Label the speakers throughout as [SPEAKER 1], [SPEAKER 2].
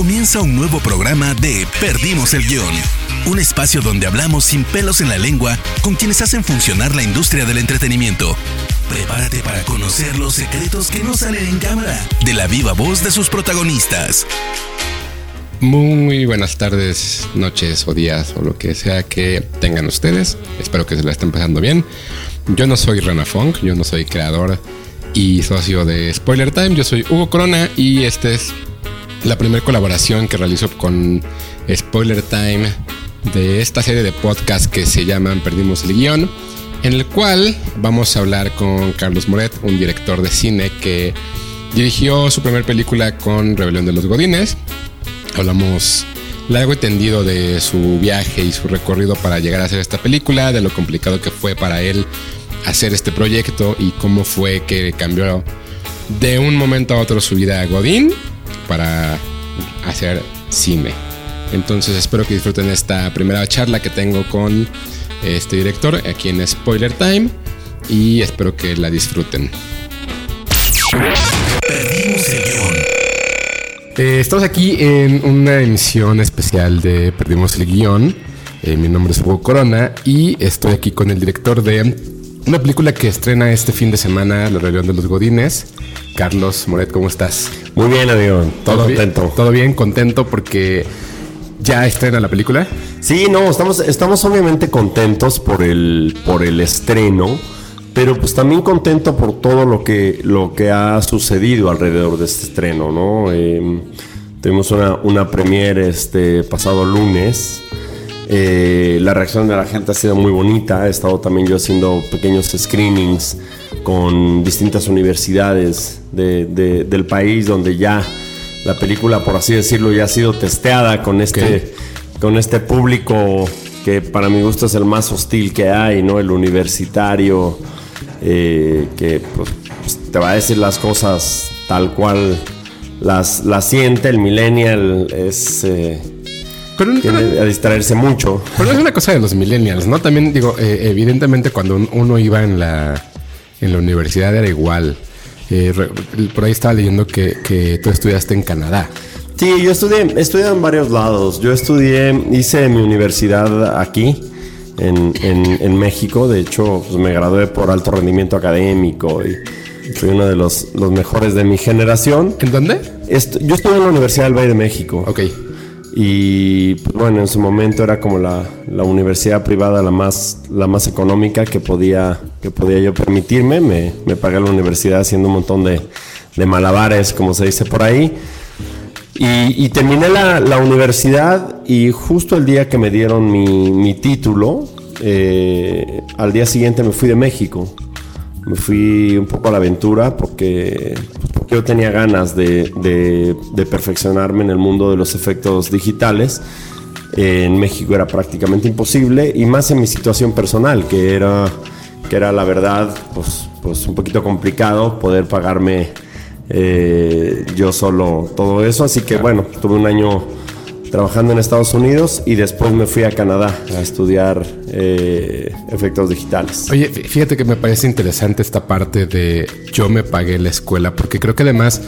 [SPEAKER 1] Comienza un nuevo programa de Perdimos el Guión. Un espacio donde hablamos sin pelos en la lengua con quienes hacen funcionar la industria del entretenimiento. Prepárate para conocer los secretos que no salen en cámara de la viva voz de sus protagonistas.
[SPEAKER 2] Muy buenas tardes, noches o días o lo que sea que tengan ustedes. Espero que se la estén pasando bien. Yo no soy Rana Funk, yo no soy creador y socio de Spoiler Time. Yo soy Hugo Corona y esta es la primera colaboración que realizo con Spoiler Time de esta serie de podcasts que se llaman Perdimos el guion, en el cual vamos a hablar con Carlos Moret, un director de cine que dirigió su primera película con Rebelión de los Godines. Hablamos largo y tendido de su viaje y su recorrido para llegar a hacer esta película, de lo complicado que fue para él hacer este proyecto y cómo fue que cambió de un momento a otro su vida a Godín para hacer cine. Entonces espero que disfruten esta primera charla que tengo con este director aquí en Spoiler Time y espero que la disfruten. Eh, estamos aquí en una emisión especial de Perdimos el Guión. Eh, mi nombre es Hugo Corona y estoy aquí con el director de una película que estrena este fin de semana, La Rebelión de los Godines. Carlos Moret, ¿cómo estás?
[SPEAKER 3] Muy bien, amigo. Todo, contento.
[SPEAKER 2] Todo bien, contento porque ya estrena la película.
[SPEAKER 3] Sí, no, estamos, estamos obviamente contentos por el, por el estreno, pero pues también contento por todo lo que, lo que ha sucedido alrededor de este estreno, ¿no? Em, tuvimos una, una premiere este pasado lunes. Eh, la reacción de la gente ha sido muy bonita. He estado también yo haciendo pequeños screenings con distintas universidades del país donde ya la película, por así decirlo, ya ha sido testeada con este, con este público que para mi gusto es el más hostil que hay, ¿no? El universitario eh, que pues, te va a decir las cosas tal cual las, las siente, el millennial es... Eh, a distraerse mucho.
[SPEAKER 2] Pero es una cosa de los millennials, ¿no? También digo, eh, evidentemente cuando uno iba en la, en la universidad era igual. Eh, por ahí estaba leyendo que, tú estudiaste en Canadá.
[SPEAKER 3] Sí, yo estudié, estudié en varios lados. Yo estudié, hice mi universidad aquí, en, México. De hecho, pues, me gradué por alto rendimiento académico y fui uno de los, los mejores de mi generación.
[SPEAKER 2] ¿En dónde?
[SPEAKER 3] yo estuve en la Universidad del Valle de México.
[SPEAKER 2] Ok.
[SPEAKER 3] Y pues, bueno, en su momento era como la, universidad privada la más, la más económica que podía, que podía yo permitirme. Me, me pagué la universidad haciendo un montón de, malabares, como se dice por ahí. Y, terminé la, universidad y justo el día que me dieron mi, título, eh, al día siguiente me fui de México. Me fui un poco a la aventura porque yo tenía ganas de, perfeccionarme en el mundo de los efectos digitales. En México era prácticamente imposible y más en mi situación personal, que era, que era la verdad, pues, pues un poquito complicado poder pagarme eh, yo solo todo eso. Así que bueno, tuve un año trabajando en Estados Unidos y después me fui a Canadá a estudiar eh, efectos digitales.
[SPEAKER 2] Oye, fíjate que me parece interesante esta parte de yo me pagué la escuela, porque creo que además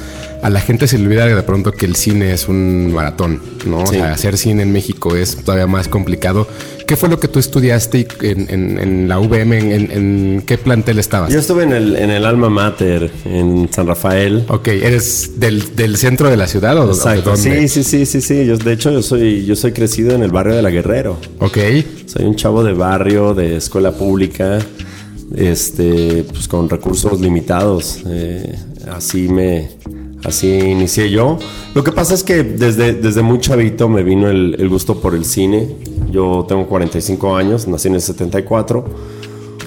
[SPEAKER 2] a la gente se le olvida de pronto que el cine es un maratón, ¿no? O sea, hacer cine en México es todavía más complicado. ¿Qué fue lo que tú estudiaste en, la VM? En, qué plantel estabas?
[SPEAKER 3] Yo estuve en el, en el Alma Mater, en San Rafael.
[SPEAKER 2] Ok, ¿eres del, centro de la ciudad o,
[SPEAKER 3] de dónde? Sí, sí, sí, sí, sí. Yo, de hecho, yo soy, yo soy crecido en el barrio de La Guerrero.
[SPEAKER 2] Ok.
[SPEAKER 3] Soy un chavo de barrio, de escuela pública, este, pues con recursos limitados. Eh, así me, así inicié yo. Lo que pasa es que desde, desde muy chavito me vino el, gusto por el cine. Yo tengo 45 años, nací en el 74.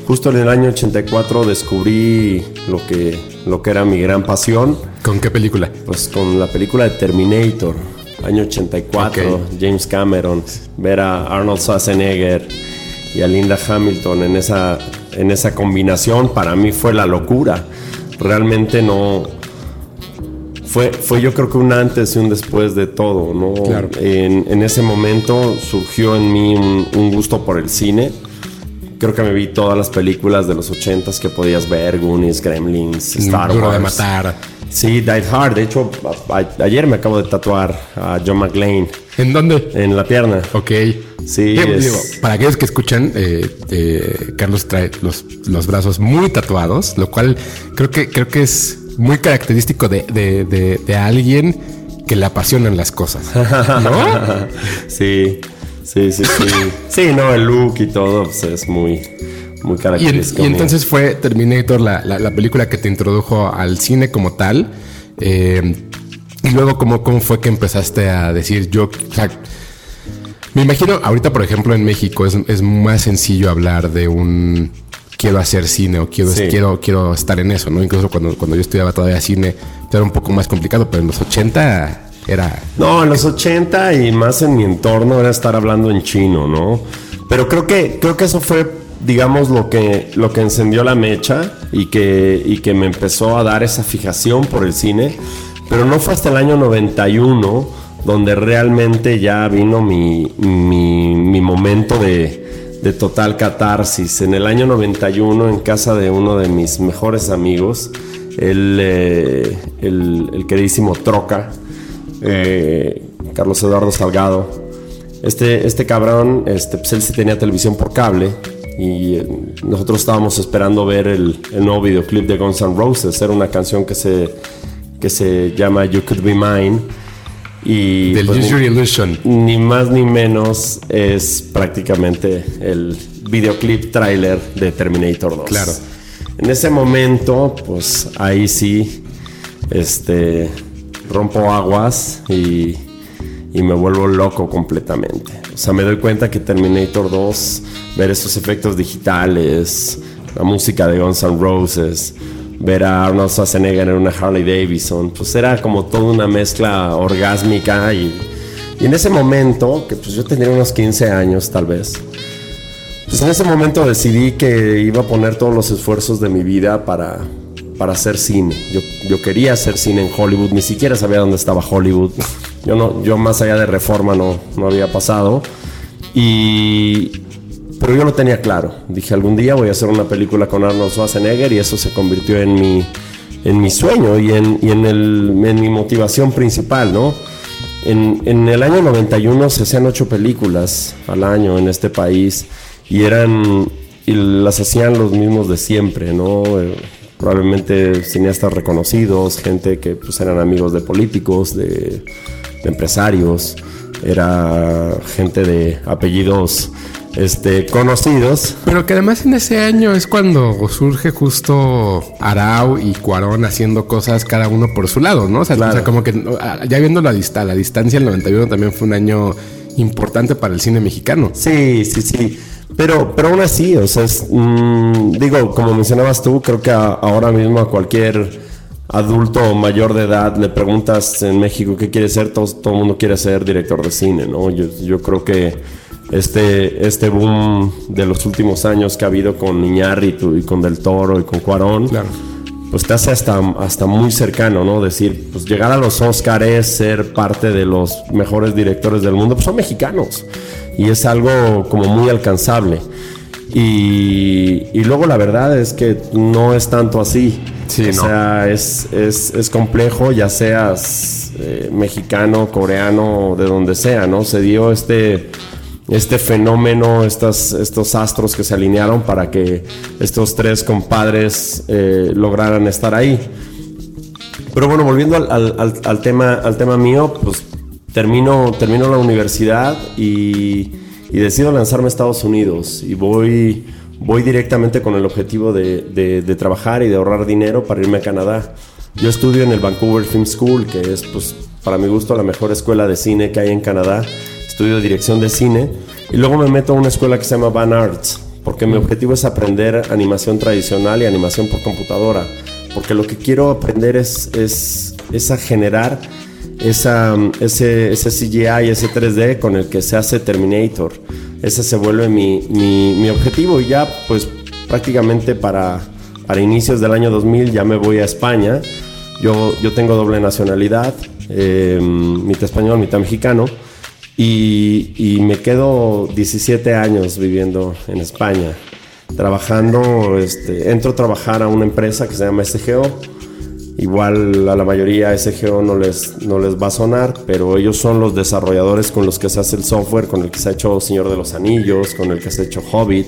[SPEAKER 3] Justo en el año 84 descubrí lo que, lo que era mi gran pasión.
[SPEAKER 2] ¿Con qué película?
[SPEAKER 3] Pues con la película de Terminator, año 84, James Cameron, ver a Arnold Schwarzenegger y a Linda Hamilton en esa, en esa combinación para mí fue la locura. Realmente no, fue, fue yo creo que un antes y un después de todo, ¿no? En, ese momento surgió en mí un, gusto por el cine. Creo que me vi todas las películas de los ochentas que podías ver, Goonies, Gremlins, Star
[SPEAKER 2] Wars. de matar.
[SPEAKER 3] Sí, Die Hard. De hecho, a- ayer me acabo de tatuar a John McClane
[SPEAKER 2] ¿En dónde?
[SPEAKER 3] en la pierna.
[SPEAKER 2] Ok.
[SPEAKER 3] Sí,
[SPEAKER 2] Digo,
[SPEAKER 3] es-
[SPEAKER 2] digo, para aquellos que escuchan, eh, eh, Carlos trae los, los brazos muy tatuados, lo cual creo que, creo que es muy característico de, de- de- de alguien que le apasionan las cosas. ¿No?
[SPEAKER 3] sí, sí, sí, sí. Sí, no, el look y todo pues, es muy, muy
[SPEAKER 2] Y, en-
[SPEAKER 3] característico.
[SPEAKER 2] y entonces fue Terminator la, la- la película que te introdujo al cine como tal. Eh, y luego, ¿cómo, ¿cómo fue que empezaste a decir yo? o sea, me imagino, ahorita, por ejemplo, en México es, es más sencillo hablar de un quiero hacer cine o quiero,
[SPEAKER 3] Sí.
[SPEAKER 2] quiero, quiero estar en eso, ¿no? Incluso cuando, cuando yo estudiaba todavía cine, era un poco más complicado, pero en los 80 era.
[SPEAKER 3] No, en los 80 y más en mi entorno era estar hablando en chino, ¿no? Pero creo que, creo que eso fue, digamos, lo que, lo que encendió la mecha y que, y que me empezó a dar esa fijación por el cine. Pero no fue hasta el año 91 donde realmente ya vino mi, mi, mi momento de, de total catarsis. En el año 91, en casa de uno de mis mejores amigos, el, eh, el, el queridísimo Troca, eh, Carlos Eduardo Salgado. Este, este cabrón, este, pues él sí tenía televisión por cable y eh, nosotros estábamos esperando ver el, el nuevo videoclip de Guns N' Roses. Era una canción que se, que se llama You Could Be Mine. Y
[SPEAKER 2] Del
[SPEAKER 3] pues,
[SPEAKER 2] Use
[SPEAKER 3] ni-
[SPEAKER 2] Your Illusion.
[SPEAKER 3] ni más ni menos es prácticamente el videoclip trailer de Terminator 2.
[SPEAKER 2] Claro.
[SPEAKER 3] En ese momento, pues ahí sí, este, rompo aguas y, y me vuelvo loco completamente. O sea, me doy cuenta que Terminator 2, ver esos efectos digitales, la música de Guns N' Roses, ver a Arnold Schwarzenegger en una Harley Davidson, pues era como toda una mezcla orgásmica y, y en ese momento, que pues yo tendría unos 15 años tal vez, pues en ese momento decidí que iba a poner todos los esfuerzos de mi vida para, para hacer cine. Yo, yo quería hacer cine en Hollywood, ni siquiera sabía dónde estaba Hollywood. Yo, no, yo más allá de reforma no, no había pasado. Y, pero yo lo tenía claro. Dije, algún día voy a hacer una película con Arnold Schwarzenegger y eso se convirtió en mi, en mi sueño y en, y en, el, en mi motivación principal, ¿no? En, en el año 91 se hacían ocho películas al año en este país y eran y las hacían los mismos de siempre, ¿no? Probablemente cineastas reconocidos, gente que pues eran amigos de políticos, de empresarios, era gente de apellidos este, conocidos.
[SPEAKER 2] Pero que además en ese año es cuando surge justo Arau y Cuarón haciendo cosas cada uno por su lado, ¿no? O sea,
[SPEAKER 3] Claro.
[SPEAKER 2] o sea, como que ya viendo la, dista- la distancia, el 91 también fue un año importante para el cine mexicano.
[SPEAKER 3] Sí, sí, sí. Pero, pero aún así, o sea, es, mm, digo, como mencionabas tú, creo que a- ahora mismo a cualquier adulto mayor de edad le preguntas en México qué quiere ser, todo, todo el mundo quiere ser director de cine, ¿no? Yo, yo creo que este, este boom de los últimos años que ha habido con Iñárritu y con Del Toro y con Cuarón,
[SPEAKER 2] Claro.
[SPEAKER 3] pues te hace hasta, hasta muy cercano, ¿no? Decir, pues llegar a los Oscars, ser parte de los mejores directores del mundo, pues son mexicanos. Y es algo como muy alcanzable. Y, y luego la verdad es que no es tanto así.
[SPEAKER 2] Sí,
[SPEAKER 3] o
[SPEAKER 2] no.
[SPEAKER 3] sea, es, es, es complejo, ya seas eh, mexicano, coreano, de donde sea, ¿no? Se dio este, este fenómeno, estas, estos astros que se alinearon para que estos tres compadres eh, lograran estar ahí. Pero bueno, volviendo al, al- al- tema, al tema mío, pues termino, termino la universidad y, y decido lanzarme a Estados Unidos y voy, voy directamente con el objetivo de, de- de trabajar y de ahorrar dinero para irme a Canadá. Yo estudio en el Vancouver Film School, que es, pues, para mi gusto, la mejor escuela de cine que hay en Canadá. Estudio dirección de cine y luego me meto a una escuela que se llama Van Arts, porque mi objetivo es aprender animación tradicional y animación por computadora porque lo que quiero aprender es, es, es a generar esa, ese, ese CGI, ese 3D con el que se hace Terminator. Ese se vuelve mi, mi, mi objetivo y ya pues prácticamente para, para inicios del año 2000 ya me voy a España. Yo, yo tengo doble nacionalidad, eh, mitad español, mitad mexicano. Y, y me quedo 17 años viviendo en España trabajando, este, entro a trabajar a una empresa que se llama SGO Igual a la mayoría SGO no les, no les va a sonar, pero ellos son los desarrolladores con los que se hace el software, con el que se ha hecho Señor de los Anillos, con el que se ha hecho Hobbit,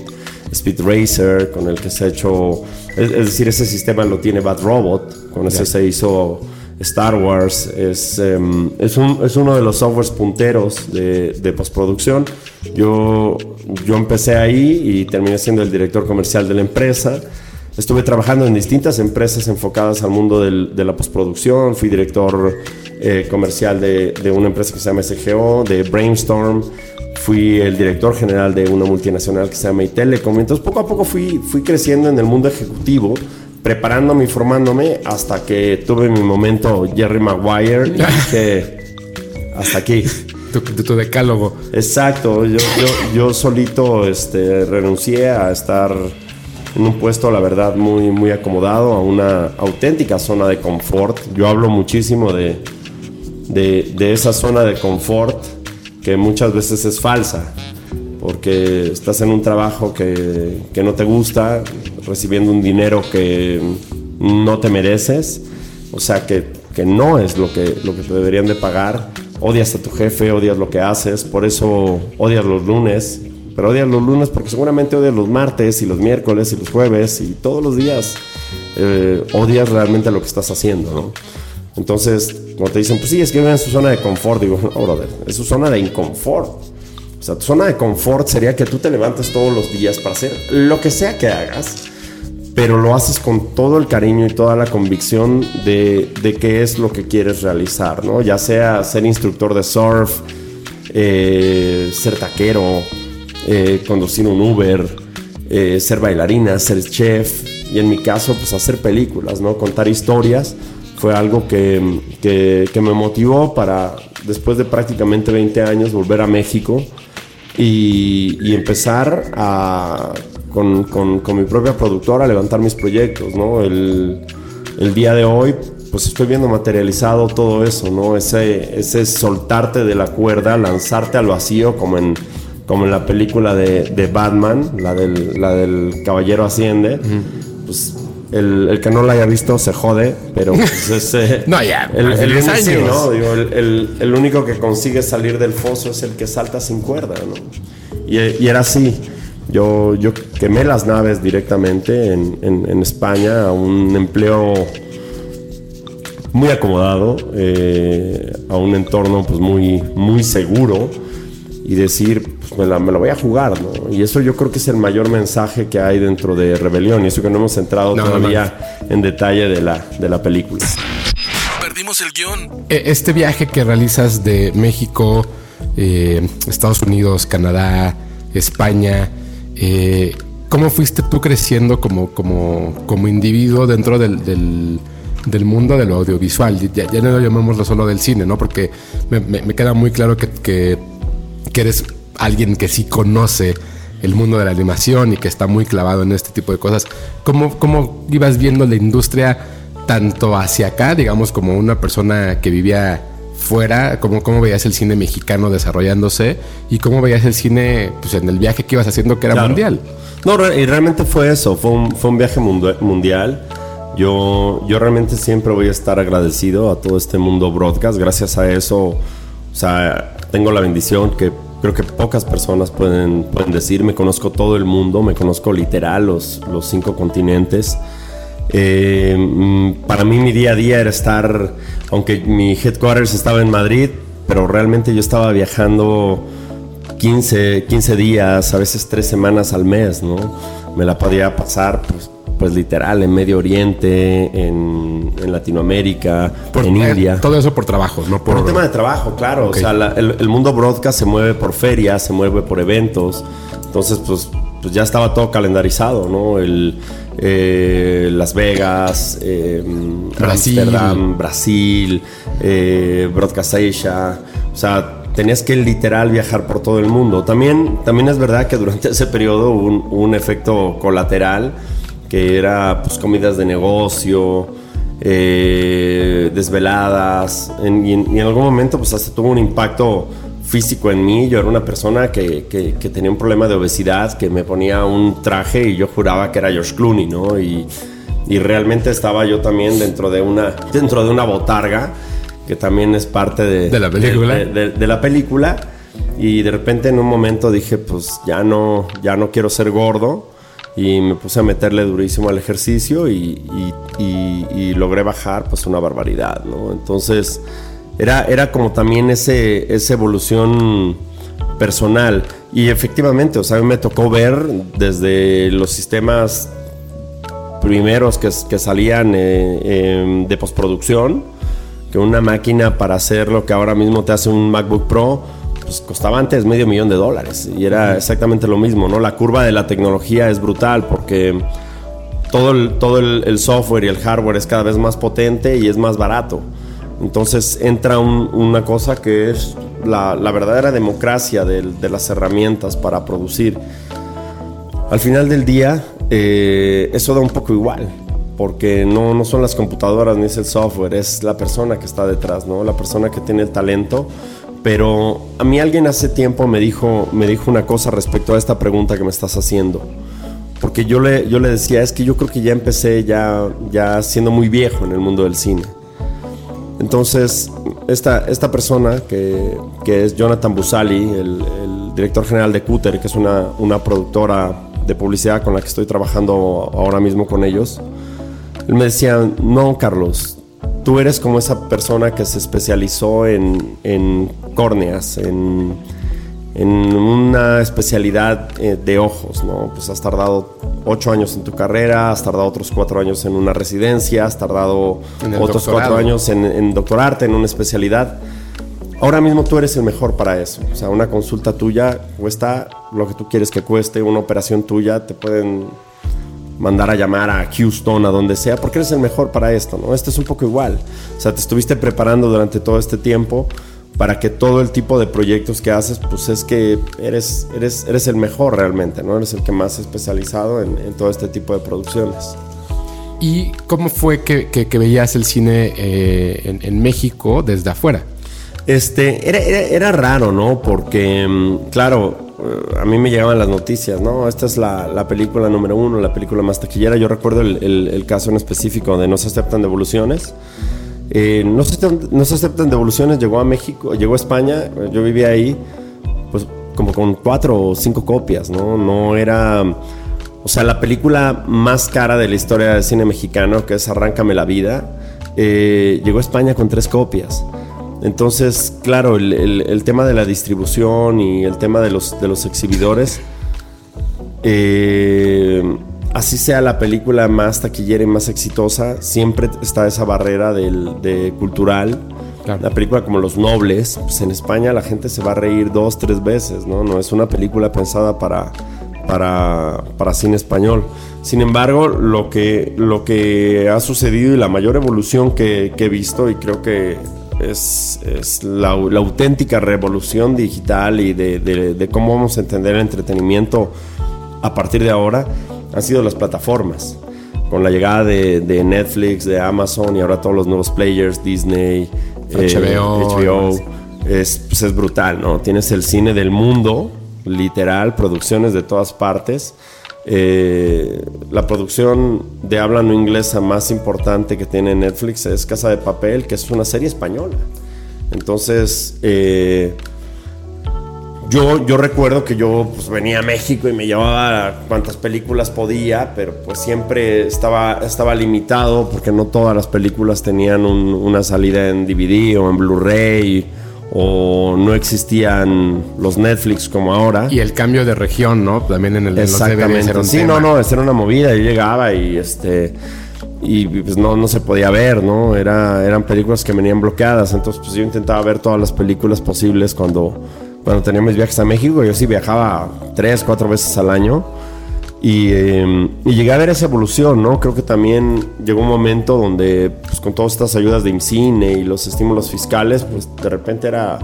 [SPEAKER 3] Speed Racer, con el que se ha hecho... Es, decir, ese sistema lo tiene Bad Robot, con ese se hizo Star Wars, es, em, es, un, es, uno de los softwares punteros de, de, postproducción. Yo, yo empecé ahí y terminé siendo el director comercial de la empresa. Estuve trabajando en distintas empresas enfocadas al mundo de la postproducción. Fui director eh, comercial de, de, una empresa que se llama SGO, de Brainstorm. Fui el director general de una multinacional que se llama Itelecom. Entonces, poco a poco fui, fui creciendo en el mundo ejecutivo preparándome y formándome hasta que tuve mi momento Jerry Maguire y dije, hasta aquí.
[SPEAKER 2] Tu, decálogo.
[SPEAKER 3] Exacto, yo, yo, yo, solito este, renuncié a estar en un puesto, la verdad, muy, muy acomodado, a una auténtica zona de confort. Yo hablo muchísimo de, de, de esa zona de confort que muchas veces es falsa porque estás en un trabajo que, que, no te gusta, recibiendo un dinero que no te mereces, o sea que, que, no es lo que, lo que te deberían de pagar, odias a tu jefe, odias lo que haces, por eso odias los lunes, pero odias los lunes porque seguramente odias los martes y los miércoles y los jueves y todos los días eh, odias realmente lo que estás haciendo, ¿no? Entonces, cuando te dicen, pues sí, es que viven en su zona de confort, digo, no, brother, es su zona de inconfort sea, tu zona de confort sería que tú te levantes todos los días para hacer lo que sea que hagas, pero lo haces con todo el cariño y toda la convicción de, de qué es lo que quieres realizar, ¿no? Ya sea ser instructor de surf, eh, ser taquero, eh, conducir un Uber, eh, ser bailarina, ser chef, y en mi caso, pues hacer películas, ¿no? Contar historias fue algo que, que, que me motivó para, después de prácticamente 20 años, volver a México y, empezar a, con, con, con, mi propia productora a levantar mis proyectos, ¿no? El, el, día de hoy, pues estoy viendo materializado todo eso, ¿no? Ese, ese soltarte de la cuerda, lanzarte al vacío, como en, como en la película de, de Batman, la del, la del Caballero Asciende, pues el, el, que no la haya visto se jode, pero pues es, eh,
[SPEAKER 2] no, ya,
[SPEAKER 3] el, el, ¿no? Digo, el, único que consigue salir del foso es el que salta sin cuerda, ¿no? Y, y era así. Yo, yo quemé las naves directamente en, en, en España a un empleo muy acomodado, eh, a un entorno pues muy, muy seguro y decir, pues me la, me la, voy a jugar, ¿no? Y eso yo creo que es el mayor mensaje que hay dentro de Rebelión, y eso que no hemos entrado todavía en detalle de la, de la película.
[SPEAKER 1] Perdimos el guion.
[SPEAKER 2] E, este viaje que realizas de México, eh, Estados Unidos, Canadá, España, eh, ¿cómo fuiste tú creciendo como, como, como individuo dentro del, del del mundo de lo audiovisual. Ya, ya no lo llamémoslo solo del cine, ¿no? Porque me, me, me queda muy claro que, que, que, eres alguien que sí conoce el mundo de la animación y que está muy clavado en este tipo de cosas. ¿Cómo, cómo ibas viendo la industria tanto hacia acá, digamos, como una persona que vivía fuera, cómo, cómo veías el cine mexicano desarrollándose y cómo veías el cine pues, en el viaje que ibas haciendo que era mundial?
[SPEAKER 3] No, y realmente fue eso, fue un, fue un viaje mundial. Yo, yo realmente siempre voy a estar agradecido a todo este mundo broadcast. Gracias a eso, o sea, tengo la bendición que creo que pocas personas pueden, pueden decir, me conozco todo el mundo, me conozco literal los, los cinco continentes. Eh, mm, para mí mi día a día era estar, aunque mi headquarters estaba en Madrid, pero realmente yo estaba viajando 15, 15 días, a veces tres semanas al mes, ¿no? Me la podía pasar pues, pues literal, en Medio Oriente, en, Latinoamérica, en eh, India.
[SPEAKER 2] Todo eso por trabajo, ¿no?
[SPEAKER 3] Por, un tema de trabajo, claro. O sea, el, mundo broadcast se mueve por ferias, se mueve por eventos. Entonces, pues, pues ya estaba todo calendarizado, ¿no? El, eh, Las Vegas, eh,
[SPEAKER 2] Brasil.
[SPEAKER 3] Amsterdam, Brasil, Broadcast Asia. O sea, tenías que literal viajar por todo el mundo. También, también es verdad que durante ese periodo hubo un, un efecto colateral que era pues comidas de negocio, eh, desveladas, y, en, algún momento pues hasta tuvo un impacto físico en mí. Yo era una persona que, que, tenía un problema de obesidad, que me ponía un traje y yo juraba que era George Clooney, ¿no? Y, Y realmente estaba yo también dentro de una, dentro de una botarga, que también es parte de,
[SPEAKER 2] ¿De la película?
[SPEAKER 3] de- de- de la película. Y de repente en un momento dije, pues ya no, ya no quiero ser gordo. Y me puse a meterle durísimo al ejercicio y, logré bajar pues una barbaridad, ¿no? Entonces era, era como también ese, esa evolución personal. Y efectivamente, o sea, a mí me tocó ver desde los sistemas primeros que, salían eh, eh, de postproducción, que una máquina para hacer lo que ahora mismo te hace un MacBook Pro, pues costaba antes medio millón de dólares. Y era exactamente lo mismo, ¿no? La curva de la tecnología es brutal porque todo el, todo el, el software y el hardware es cada vez más potente y es más barato. Entonces entra un- una cosa que es la, la verdadera democracia del- de, las herramientas para producir. Al final del día, eh, eso da un poco igual, porque no, no son las computadoras ni es el software, es la persona que está detrás, ¿no? La persona que tiene el talento. Pero a mí alguien hace tiempo me dijo, me dijo una cosa respecto a esta pregunta que me estás haciendo. Porque yo le, yo le decía, es que yo creo que ya empecé ya, ya siendo muy viejo en el mundo del cine. Entonces, esta, esta persona que, que es Jonathan Busali, el, director general de Cutter, que es una, una productora de publicidad con la que estoy trabajando ahora mismo con ellos, él me decía, no, Carlos, tú eres como esa persona que se especializó en, en córneas, en, en una especialidad eh, de ojos, ¿no? Pues has tardado ocho años en tu carrera, has tardado otros cuatro años en una residencia, has tardado otros
[SPEAKER 2] doctorado.
[SPEAKER 3] cuatro años en, en doctorarte, en una especialidad. Ahora mismo tú eres el mejor para eso. O sea, una consulta tuya cuesta lo que tú quieres que cueste, una operación tuya te pueden mandar a llamar a Houston, a donde sea, porque eres el mejor para esto, ¿no? Esto es un poco igual. O sea, te estuviste preparando durante todo este tiempo para que todo el tipo de proyectos que haces, pues es que eres, eres, eres el mejor realmente, ¿no? Eres el que más especializado en, en todo este tipo de producciones.
[SPEAKER 2] ¿Y cómo fue que, que- que veías el cine eh, en, en México desde afuera?
[SPEAKER 3] Este, era, era, era raro, ¿no? Porque, mm, claro, a mí me llegaban las noticias, ¿no? Esta es la, la película número uno, la película más taquillera. Yo recuerdo el, caso en específico de No se aceptan devoluciones. Eh, no, se no se aceptan devoluciones, llegó a México, llegó a España, yo vivía ahí, pues como con cuatro o cinco copias, ¿no? No era... O sea, la película más cara de la historia del cine mexicano, que es Arráncame la vida, eh, llegó a España con tres copias. Entonces, claro, el, el- el tema de la distribución y el tema de los, de los exhibidores, eh, así sea la película más taquillera y más exitosa, siempre está esa barrera del, de cultural.
[SPEAKER 2] Claro.
[SPEAKER 3] La película como Los Nobles, pues en España la gente se va a reír dos, tres veces, ¿no? No es una película pensada para, para, para cine español. Sin embargo, lo que, lo que ha sucedido y la mayor evolución que, que he visto, y creo que es, es la, la auténtica revolución digital y de, de- de cómo vamos a entender el entretenimiento a partir de ahora, han sido las plataformas. Con la llegada de, de Netflix, de Amazon y ahora todos los nuevos players, Disney, eh,
[SPEAKER 2] HBO,
[SPEAKER 3] HBO, es, pues es brutal, ¿no? Tienes el cine del mundo, literal, producciones de todas partes. Eh, la producción de habla no inglesa más importante que tiene Netflix es Casa de Papel, que es una serie española. Entonces, eh, yo, yo recuerdo que yo pues, venía a México y me llevaba cuantas películas podía, pero pues siempre estaba, estaba limitado porque no todas las películas tenían un- una salida en DVD o en Blu-ray o no existían los Netflix como ahora.
[SPEAKER 2] Y el cambio de región, ¿no? También en, el, en los
[SPEAKER 3] Exactamente. Sí,
[SPEAKER 2] tema.
[SPEAKER 3] no, no, era una movida. Yo llegaba y este y pues no, no se podía ver, ¿no? Era, eran películas que venían bloqueadas. Entonces, pues yo intentaba ver todas las películas posibles cuando, cuando tenía mis viajes a México. Yo sí viajaba tres, cuatro veces al año. Y, eh, y llegué a ver esa evolución, ¿no? Creo que también llegó un momento donde, pues con todas estas ayudas de IMCINE y los estímulos fiscales, pues de repente era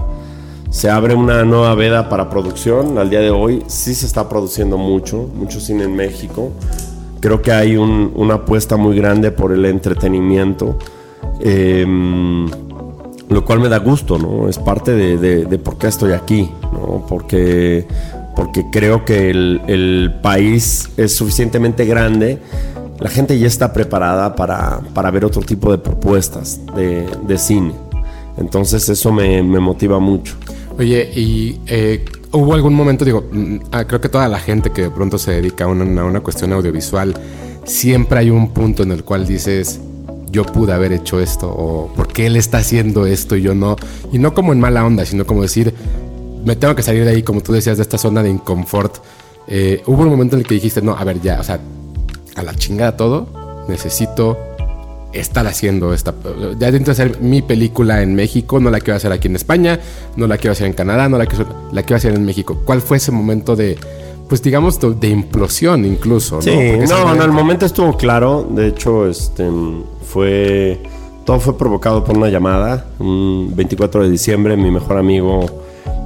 [SPEAKER 3] se abre una nueva veda para producción. Al día de hoy sí se está produciendo mucho, mucho cine en México. Creo que hay un- una apuesta muy grande por el entretenimiento, em, lo cual me da gusto, ¿no? Es parte de, de- de por qué estoy aquí, ¿no? Porque, porque creo que el, el país es suficientemente grande la gente ya está preparada para, para ver otro tipo de propuestas de, de cine. Entonces eso me, me motiva mucho.
[SPEAKER 2] Oye, y eh, hubo algún momento, digo, mm, ah, creo que toda la gente que de pronto se dedica a una, a una cuestión audiovisual, siempre hay un punto en el cual dices, yo pude haber hecho esto, o por qué él está haciendo esto y yo no. Y no como en mala onda, sino como decir, me tengo que salir de ahí, como tú decías, de esta zona de inconfort. Eh, hubo un momento en el que dijiste, no, a ver, ya, o sea, a la chingada todo, necesito estar haciendo esta. Ya intento hacer mi película en México, no la quiero hacer aquí en España, no la quiero hacer en Canadá, no la quiero, la quiero hacer en México. ¿Cuál fue ese momento de, pues digamos, de, implosión incluso?
[SPEAKER 3] Sí,
[SPEAKER 2] ¿no?
[SPEAKER 3] No, el momento estuvo claro. De hecho, este fue. Todo fue provocado por una llamada. Un 24 de diciembre, mi mejor amigo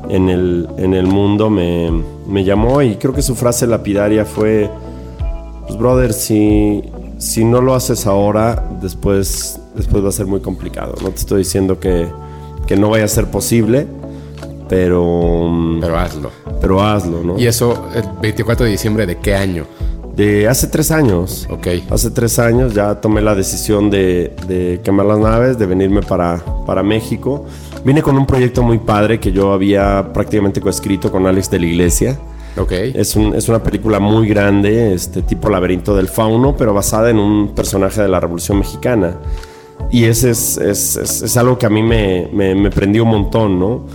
[SPEAKER 3] en el, en el mundo me, me llamó y creo que su frase lapidaria fue: Pues, brother, si, si no lo haces ahora, después, después va a ser muy complicado. No te estoy diciendo que, que no vaya a ser posible, pero,
[SPEAKER 2] Pero hazlo.
[SPEAKER 3] pero hazlo, ¿no?
[SPEAKER 2] Y eso, el 24 de diciembre de qué año?
[SPEAKER 3] De hace tres años.
[SPEAKER 2] Ok.
[SPEAKER 3] Hace tres años ya tomé la decisión de, de quemar las naves, de venirme para, para México. Vine con un proyecto muy padre que yo había prácticamente coescrito con Alex de la Iglesia.
[SPEAKER 2] Ok.
[SPEAKER 3] Es, un- es una película muy grande, este tipo Laberinto del Fauno, pero basada en un personaje de la Revolución Mexicana. Y ese es, es- es- es algo que a mí me, me, me prendió un montón, ¿no?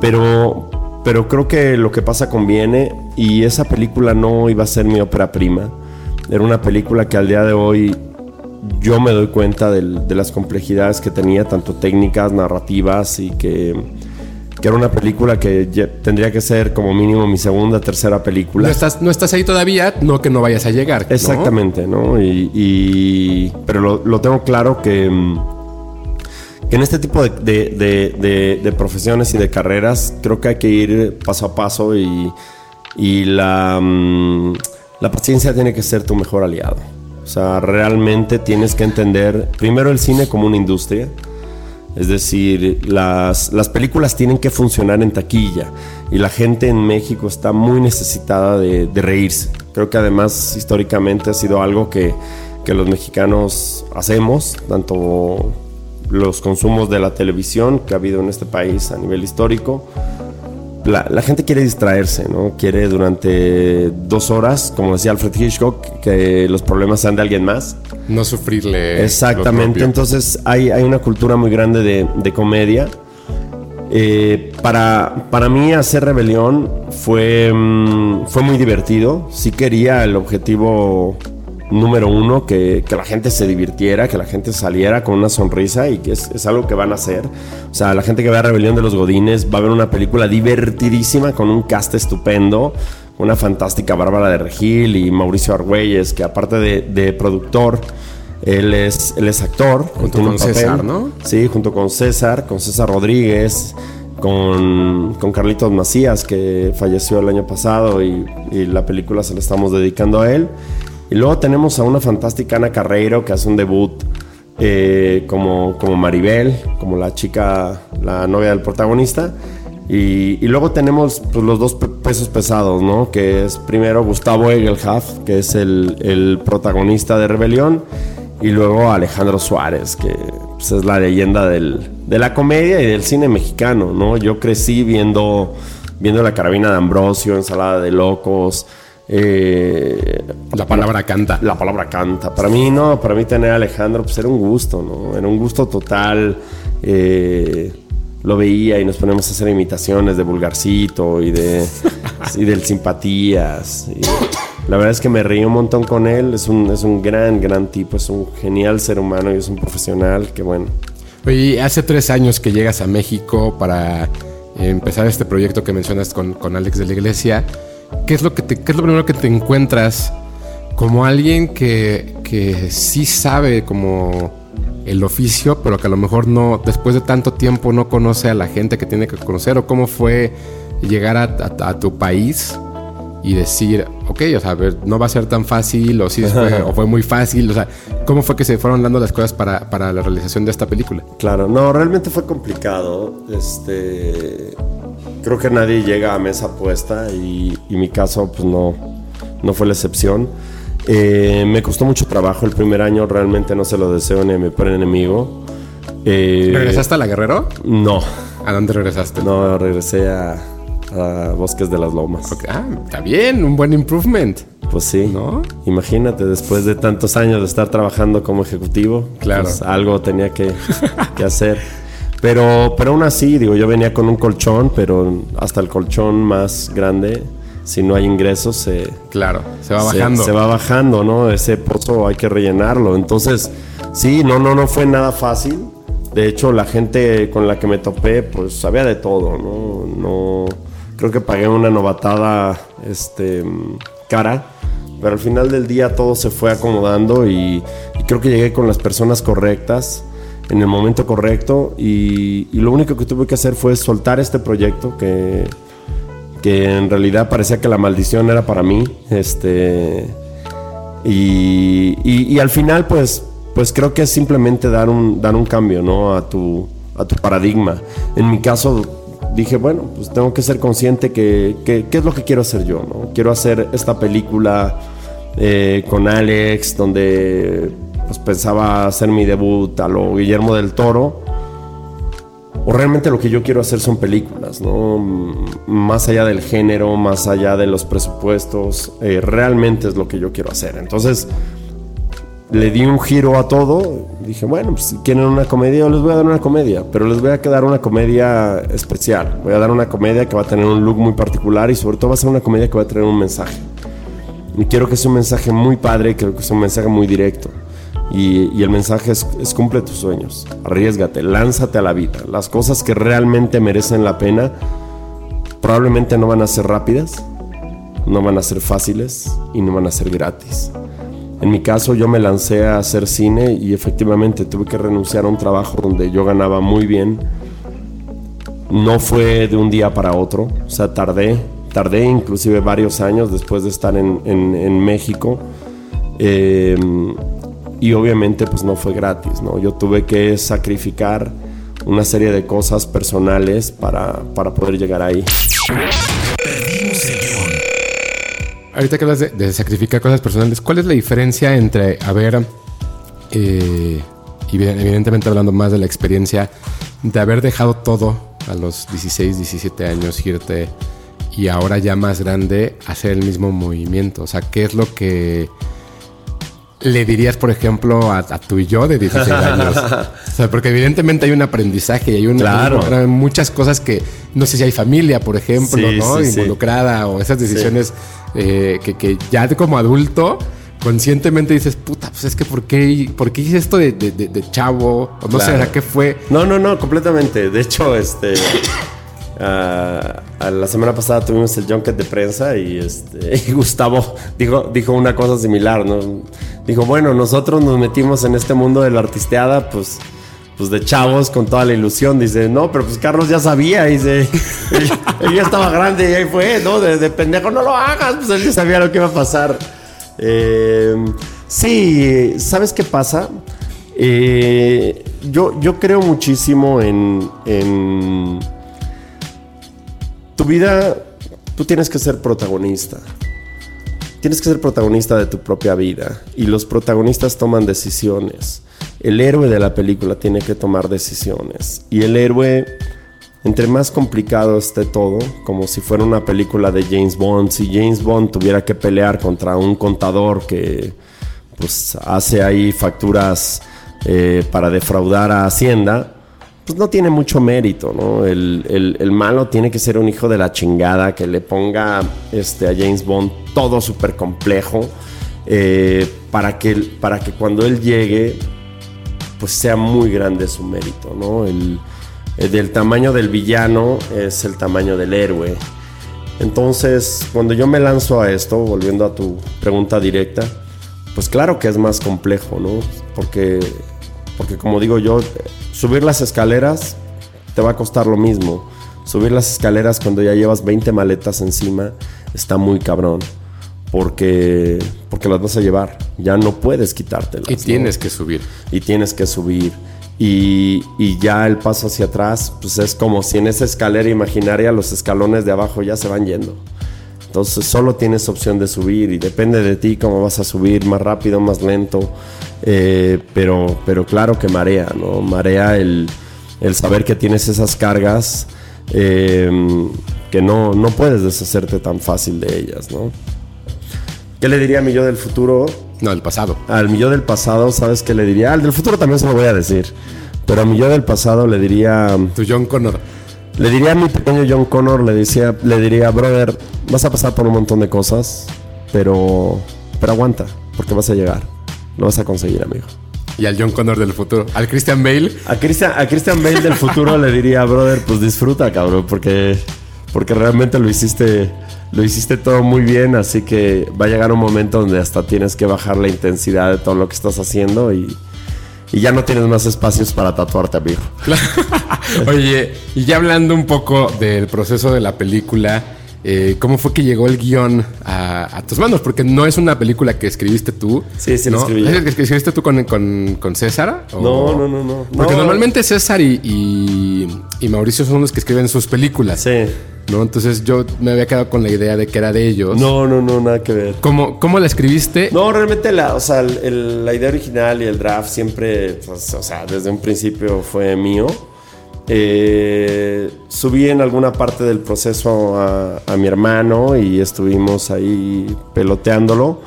[SPEAKER 3] Pero, pero creo que lo que pasa conviene y esa película no iba a ser mi ópera prima. Era una película que al día de hoy yo me doy cuenta de las complejidades que tenía, tanto técnicas, narrativas y que, que era una película que tendría que ser como mínimo mi segunda, tercera película.
[SPEAKER 2] No estás, no estás ahí todavía, no que no vayas a llegar.
[SPEAKER 3] Exactamente, ¿no? Y, y- pero lo, lo tengo claro que, mm, que en este tipo de, de- de- de- profesiones y de carreras creo que hay que ir paso a paso y, y la, mm, la paciencia tiene que ser tu mejor aliado. O sea, realmente tienes que entender primero el cine como una industria. Es decir, las, las películas tienen que funcionar en taquilla y la gente en México está muy necesitada de, de reírse. Creo que además históricamente ha sido algo que, que los mexicanos hacemos, tanto los consumos de la televisión que ha habido en este país a nivel histórico. La, la gente quiere distraerse, ¿no? Quiere durante dos horas, como decía Alfred Hitchcock, que los problemas sean de alguien más.
[SPEAKER 2] No sufrirle.
[SPEAKER 3] Exactamente, entonces hay, hay una cultura muy grande de, de comedia. Eh, para, para mí hacer rebelión fue, mm, fue muy divertido. Sí quería el objetivo número uno, que, que la gente se divirtiera, que la gente saliera con una sonrisa y que es, es algo que van a hacer. O sea, la gente que vea Rebelión de los Godines va a ver una película divertidísima con un cast estupendo, una fantástica Bárbara de Regil y Mauricio Argüelles, que aparte de, de productor, él es, él es actor.
[SPEAKER 2] Junto con
[SPEAKER 3] papel.
[SPEAKER 2] César, ¿no?
[SPEAKER 3] Sí, junto con César, con César Rodríguez, con, con Carlitos Macías, que falleció el año pasado y, y la película se la estamos dedicando a él. Y luego tenemos a una fantástica Ana Carreiro que hace un debut eh, como, como Maribel, como la chica, la novia del protagonista. Y, luego tenemos pues, los dos pe- pesos pesados, ¿no? Que es primero Gustavo Egelhaf, que es el, protagonista de Rebelión, y luego Alejandro Suárez, que pues, es la leyenda de la comedia y del cine mexicano, ¿no? Yo crecí viendo, viendo La Carabina de Ambrosio, Ensalada de Locos, eh,
[SPEAKER 2] La palabra canta.
[SPEAKER 3] la palabra canta. Para mí, no, para mí tener a Alejandro, pues era un gusto, ¿no? Era un gusto total. eh, lo veía y nos ponemos a hacer imitaciones de Vulgarcito y de y del Simpatías. Y la verdad es que me reí un montón con él. Es un, es un gran, gran tipo. Es un genial ser humano y es un profesional que, bueno,
[SPEAKER 2] Oye, hace tres años que llegas a México para empezar este proyecto que mencionas con, con Alex de la Iglesia. ¿Qué es lo que te, qué es lo primero que te encuentras como alguien que, que sí sabe como el oficio, pero que a lo mejor no, después de tanto tiempo no conoce a la gente que tiene que conocer? ¿O cómo fue llegar a, a- a tu país y decir, ok, o sea, ver, no va a ser tan fácil, o sí fue, o fue muy fácil, o sea, ¿cómo fue que se fueron dando las cosas para, para la realización de esta película?
[SPEAKER 3] Claro, no, realmente fue complicado. Este, creo que nadie llega a mesa puesta y, y mi caso, pues no, no fue la excepción. Eh, me costó mucho trabajo el primer año, realmente no se lo deseo ni a mi peor enemigo.
[SPEAKER 2] Eh, ¿Regresaste a la Guerrero?
[SPEAKER 3] No.
[SPEAKER 2] ¿A dónde regresaste?
[SPEAKER 3] No, regresé a, Bosques de las Lomas.
[SPEAKER 2] Ah, está bien, un buen improvement.
[SPEAKER 3] Pues sí, ¿no? Imagínate, después de tantos años de estar trabajando como ejecutivo, claro. Pues algo tenía que, hacer. Pero, pero aún así, digo, yo venía con un colchón, pero hasta el colchón más grande, si no hay ingresos, se.
[SPEAKER 2] Claro, se va bajando.
[SPEAKER 3] Se, va bajando, ¿no? Ese pozo hay que rellenarlo. Entonces, sí, no, no, no fue nada fácil. De hecho, la gente con la que me topé, pues sabía de todo, ¿no? No. Creo que pagué una novatada este, cara pero al final del día todo se fue acomodando y, creo que llegué con las personas correctas en el momento correcto y, lo único que tuve que hacer fue soltar este proyecto que, que en realidad parecía que la maldición era para mí. Este, y, al final pues, pues creo que es simplemente dar un, dar un cambio ¿no? a, tu, a tu paradigma. En mi caso dije, bueno, pues tengo que ser consciente que, qué es lo que quiero hacer yo, ¿no? Quiero hacer esta película eh, con Alex, donde pues, pensaba hacer mi debut a lo Guillermo del Toro. O realmente lo que yo quiero hacer son películas, ¿no? Más allá del género, más allá de los presupuestos, eh, realmente es lo que yo quiero hacer. Entonces, le di un giro a todo. Dije, bueno, pues si quieren una comedia, les voy a dar una comedia, pero les voy a quedar una comedia especial. Voy a dar una comedia que va a tener un look muy particular y sobre todo va a ser una comedia que va a tener un mensaje. Y quiero que sea un mensaje muy padre, quiero que sea un mensaje muy directo. Y, el mensaje es, es, cumple tus sueños, arriesgate, lánzate a la vida. Las cosas que realmente merecen la pena probablemente no van a ser rápidas, no van a ser fáciles y no van a ser gratis. En mi caso yo me lancé a hacer cine y efectivamente tuve que renunciar a un trabajo donde yo ganaba muy bien. No fue de un día para otro, o sea, tardé, tardé inclusive varios años después de estar en, México. Eh, y obviamente pues no fue gratis, ¿no? Yo tuve que sacrificar una serie de cosas personales para, para poder llegar ahí.
[SPEAKER 2] Ahorita que hablas de, sacrificar cosas personales, ¿cuál es la diferencia entre haber, eh, evidentemente hablando más de la experiencia, de haber dejado todo a los 16, 17 años, irte y ahora ya más grande hacer el mismo movimiento? O sea, ¿qué es lo que le dirías, por ejemplo, a, tu y yo de 16 años? o sea, porque evidentemente hay un aprendizaje y hay una, muchas cosas que no sé si hay familia, por ejemplo, ¿no? Involucrada o esas decisiones eh, que, ya como adulto conscientemente dices, puta, pues es que ¿por qué, por qué hice esto de, chavo? O no sé, ¿a qué fue?
[SPEAKER 3] No, no, no, completamente. De hecho, este... a la semana pasada tuvimos el junket de prensa y, este, Gustavo dijo, dijo una cosa similar, ¿no? Dijo, bueno, nosotros nos metimos en este mundo de la artisteada, pues, pues de chavos con toda la ilusión. Dice, no, pero pues Carlos ya sabía, dice, él, ya estaba grande y ahí fue, ¿no? De, pendejo, no lo hagas, pues él ya sabía lo que iba a pasar. Eh, sí, ¿sabes qué pasa? Eh, yo, yo creo muchísimo en tu vida, tú tienes que ser protagonista. Tienes que ser protagonista de tu propia vida y los protagonistas toman decisiones. El héroe de la película tiene que tomar decisiones y el héroe, entre más complicado esté todo, como si fuera una película de James Bond, si James Bond tuviera que pelear contra un contador que pues hace ahí facturas eh, para defraudar a Hacienda, pues no tiene mucho mérito, ¿no? El, malo tiene que ser un hijo de la chingada que le ponga este, a James Bond todo súper complejo eh, para, que, para que cuando él llegue, pues sea muy grande su mérito, ¿no? El, del tamaño del villano es el tamaño del héroe. Entonces, cuando yo me lanzo a esto, volviendo a tu pregunta directa, pues claro que es más complejo, ¿no? Porque, porque como digo yo, Subir las escaleras te va a costar lo mismo. Subir las escaleras cuando ya llevas 20 maletas encima está muy cabrón. Porque, porque las vas a llevar. Ya no puedes quitártelas.
[SPEAKER 2] Y tienes que subir.
[SPEAKER 3] Y tienes que subir. Y, y, ya el paso hacia atrás, pues es como si en esa escalera imaginaria los escalones de abajo ya se van yendo. Entonces solo tienes opción de subir y depende de ti cómo vas a subir, más rápido, más lento. Eh, pero, pero claro que marea, ¿no? Marea el, el saber que tienes esas cargas eh, que no, no puedes deshacerte tan fácil de ellas, ¿no? ¿Qué le diría a mi yo del futuro?
[SPEAKER 2] No, del pasado.
[SPEAKER 3] Al mi yo del pasado, ¿sabes qué le diría? Al del futuro también se lo voy a decir. Pero a mi yo del pasado le diría...
[SPEAKER 2] Tu John Connor.
[SPEAKER 3] Le diría a mi pequeño John Connor, le, decía, le diría, brother, vas a pasar por un montón de cosas, pero, pero aguanta, porque vas a llegar. Lo vas a conseguir, amigo.
[SPEAKER 2] Y al John Connor del futuro. Al Christian Bale.
[SPEAKER 3] A Christian, a Christian Bale del futuro le diría, brother, pues disfruta, cabrón, porque, porque realmente lo hiciste, lo hiciste todo muy bien, así que va a llegar un momento donde hasta tienes que bajar la intensidad de todo lo que estás haciendo y, y ya no tienes más espacios para tatuarte, amigo.
[SPEAKER 2] Oye, y ya hablando un poco del proceso de la película, eh, ¿cómo fue que llegó el guion a, a, tus manos? Porque no es una película que escribiste tú.
[SPEAKER 3] Sí, sí,
[SPEAKER 2] ¿no?
[SPEAKER 3] lo escribí.
[SPEAKER 2] ¿Es que escribiste tú con, con, con César? ¿O?
[SPEAKER 3] No, no, no, no.
[SPEAKER 2] Porque
[SPEAKER 3] No.
[SPEAKER 2] normalmente César y, y, y Mauricio son los que escriben sus películas.
[SPEAKER 3] Sí.
[SPEAKER 2] ¿no? Entonces yo me había quedado con la idea de que era de ellos.
[SPEAKER 3] No, no, no, nada que ver.
[SPEAKER 2] ¿Cómo, cómo la escribiste?
[SPEAKER 3] No, realmente la, o sea, el- el- la idea original y el draft siempre, pues, o sea, desde un principio fue mío. Eh, subí en alguna parte del proceso a, a mi hermano y estuvimos ahí peloteándolo.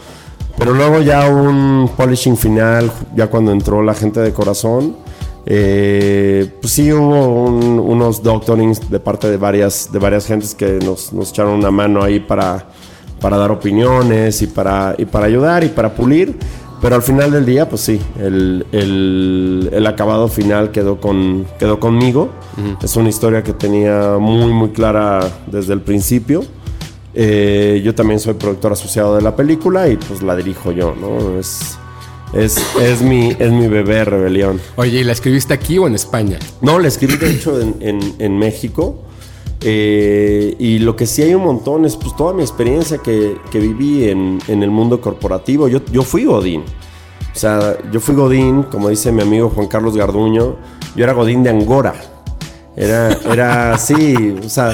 [SPEAKER 3] Pero luego ya un polishing final, ya cuando entró la gente de corazón, eh, pues sí hubo un- unos doctorings de parte de varias, de varias gentes que nos, nos echaron una mano ahí para, para dar opiniones y para, y para ayudar y para pulir. Pero al final del día, pues sí, el, el- el acabado final quedó, con, quedó conmigo. Es una historia que tenía muy, muy clara desde el principio. Eh, yo también soy productor asociado de la película y pues la dirijo yo, ¿no? Es, es, es, mi, es mi bebé rebelión.
[SPEAKER 2] Oye, ¿y la escribiste aquí o en España?
[SPEAKER 3] No, la escribí de hecho en, en- en México. Eh, y lo que sí hay un montón es pues toda mi experiencia que, que viví en, en el mundo corporativo. Yo, yo fui Godín. O sea, yo fui Godín, como dice mi amigo Juan Carlos Garduño, yo era Godín de Angora. Era, era así, o sea,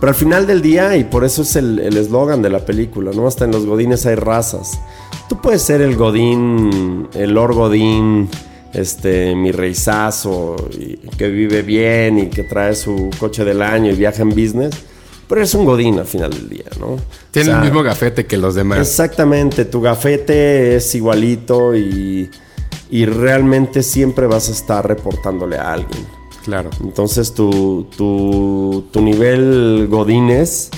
[SPEAKER 3] pero al final del día, y por eso es el el eslogan de la película, ¿no? Hasta en los Godines hay razas. Tú puedes ser el Godín, el Lord Godín, este, mi reizazo, y que vive bien y que trae su coche del año y viaja en business, pero eres un Godín al final del día, ¿no?
[SPEAKER 2] Tiene
[SPEAKER 3] O sea,
[SPEAKER 2] el mismo gafete que los demás.
[SPEAKER 3] Exactamente, tu gafete es igualito y, y realmente siempre vas a estar reportándole a alguien.
[SPEAKER 2] Claro.
[SPEAKER 3] Entonces tu, tu, tu nivel Godines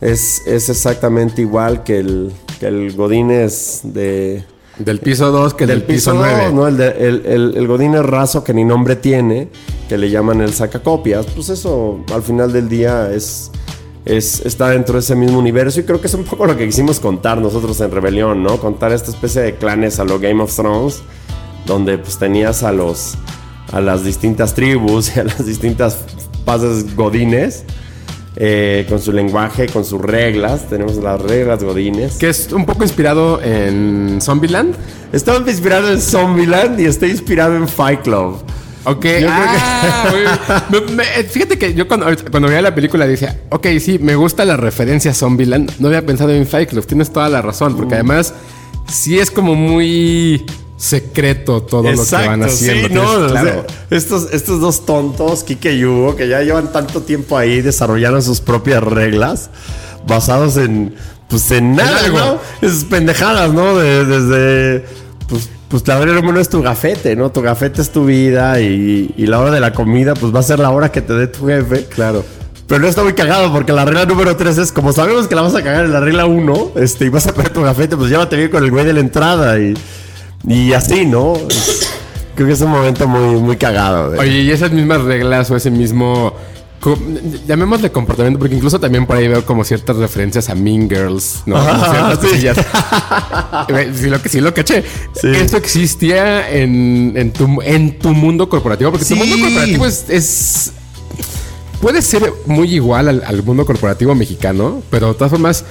[SPEAKER 3] es, es exactamente igual que el, que el Godines de,
[SPEAKER 2] Del piso 2 que del, piso 9.
[SPEAKER 3] ¿no? El, de- el, el, el Godínez raso que ni nombre tiene, que le llaman el sacacopias, pues eso al final del día es, es, está dentro de ese mismo universo y creo que es un poco lo que quisimos contar nosotros en Rebelión, ¿no? Contar esta especie de clanes a lo Game of Thrones, donde pues tenías a los a las distintas tribus y a las distintas fases godines eh, con su lenguaje, con sus reglas. Tenemos las reglas godines.
[SPEAKER 2] Que es un poco inspirado en Zombieland.
[SPEAKER 3] Estaba inspirado en Zombieland y está inspirado en Fight Club.
[SPEAKER 2] Ok,
[SPEAKER 3] Yo creo
[SPEAKER 2] ah, bien. Me- me- fíjate que yo cuando, cuando veía la película dije, ok, sí, me gusta la referencia a Zombieland. No había pensado en Fight Club, tienes toda la razón,
[SPEAKER 3] Mm.
[SPEAKER 2] porque además sí es como muy secreto todo lo que van haciendo.
[SPEAKER 3] sí, no,
[SPEAKER 2] Tienes-
[SPEAKER 3] o sea,
[SPEAKER 2] claro.
[SPEAKER 3] estos, estos dos tontos, Kike y Hugo, que ya llevan tanto tiempo ahí desarrollando sus propias reglas basados en, pues, en nada,
[SPEAKER 2] algo.
[SPEAKER 3] ¿no? Esas pendejadas, ¿no? De- desde, pues, pues la regla número es tu gafete, ¿no? Tu gafete es tu vida y, y la hora de la comida, pues va a ser la hora que te dé tu jefe.
[SPEAKER 2] Claro.
[SPEAKER 3] Pero no está muy cagado porque la regla número 3 es como sabemos que la vas a cagar en la regla 1 este, y vas a perder tu gafete, pues llévate bien con el güey de la entrada y, y así, ¿no? Es- creo que es un momento muy, muy cagado. de-
[SPEAKER 2] Oye, y esas mismas reglas o ese mismo. Llamémosle comportamiento, porque incluso también por ahí veo como ciertas referencias a Mean Girls, ¿no? Como
[SPEAKER 3] Ajá,
[SPEAKER 2] ciertas
[SPEAKER 3] sí.
[SPEAKER 2] cosillas. Eh, sí, lo que sí lo caché.
[SPEAKER 3] Sí.
[SPEAKER 2] Esto existía en, en, tu, en tu mundo corporativo, porque
[SPEAKER 3] Sí.
[SPEAKER 2] tu mundo corporativo es, es- puede ser muy igual al, al mundo corporativo mexicano, pero de todas formas,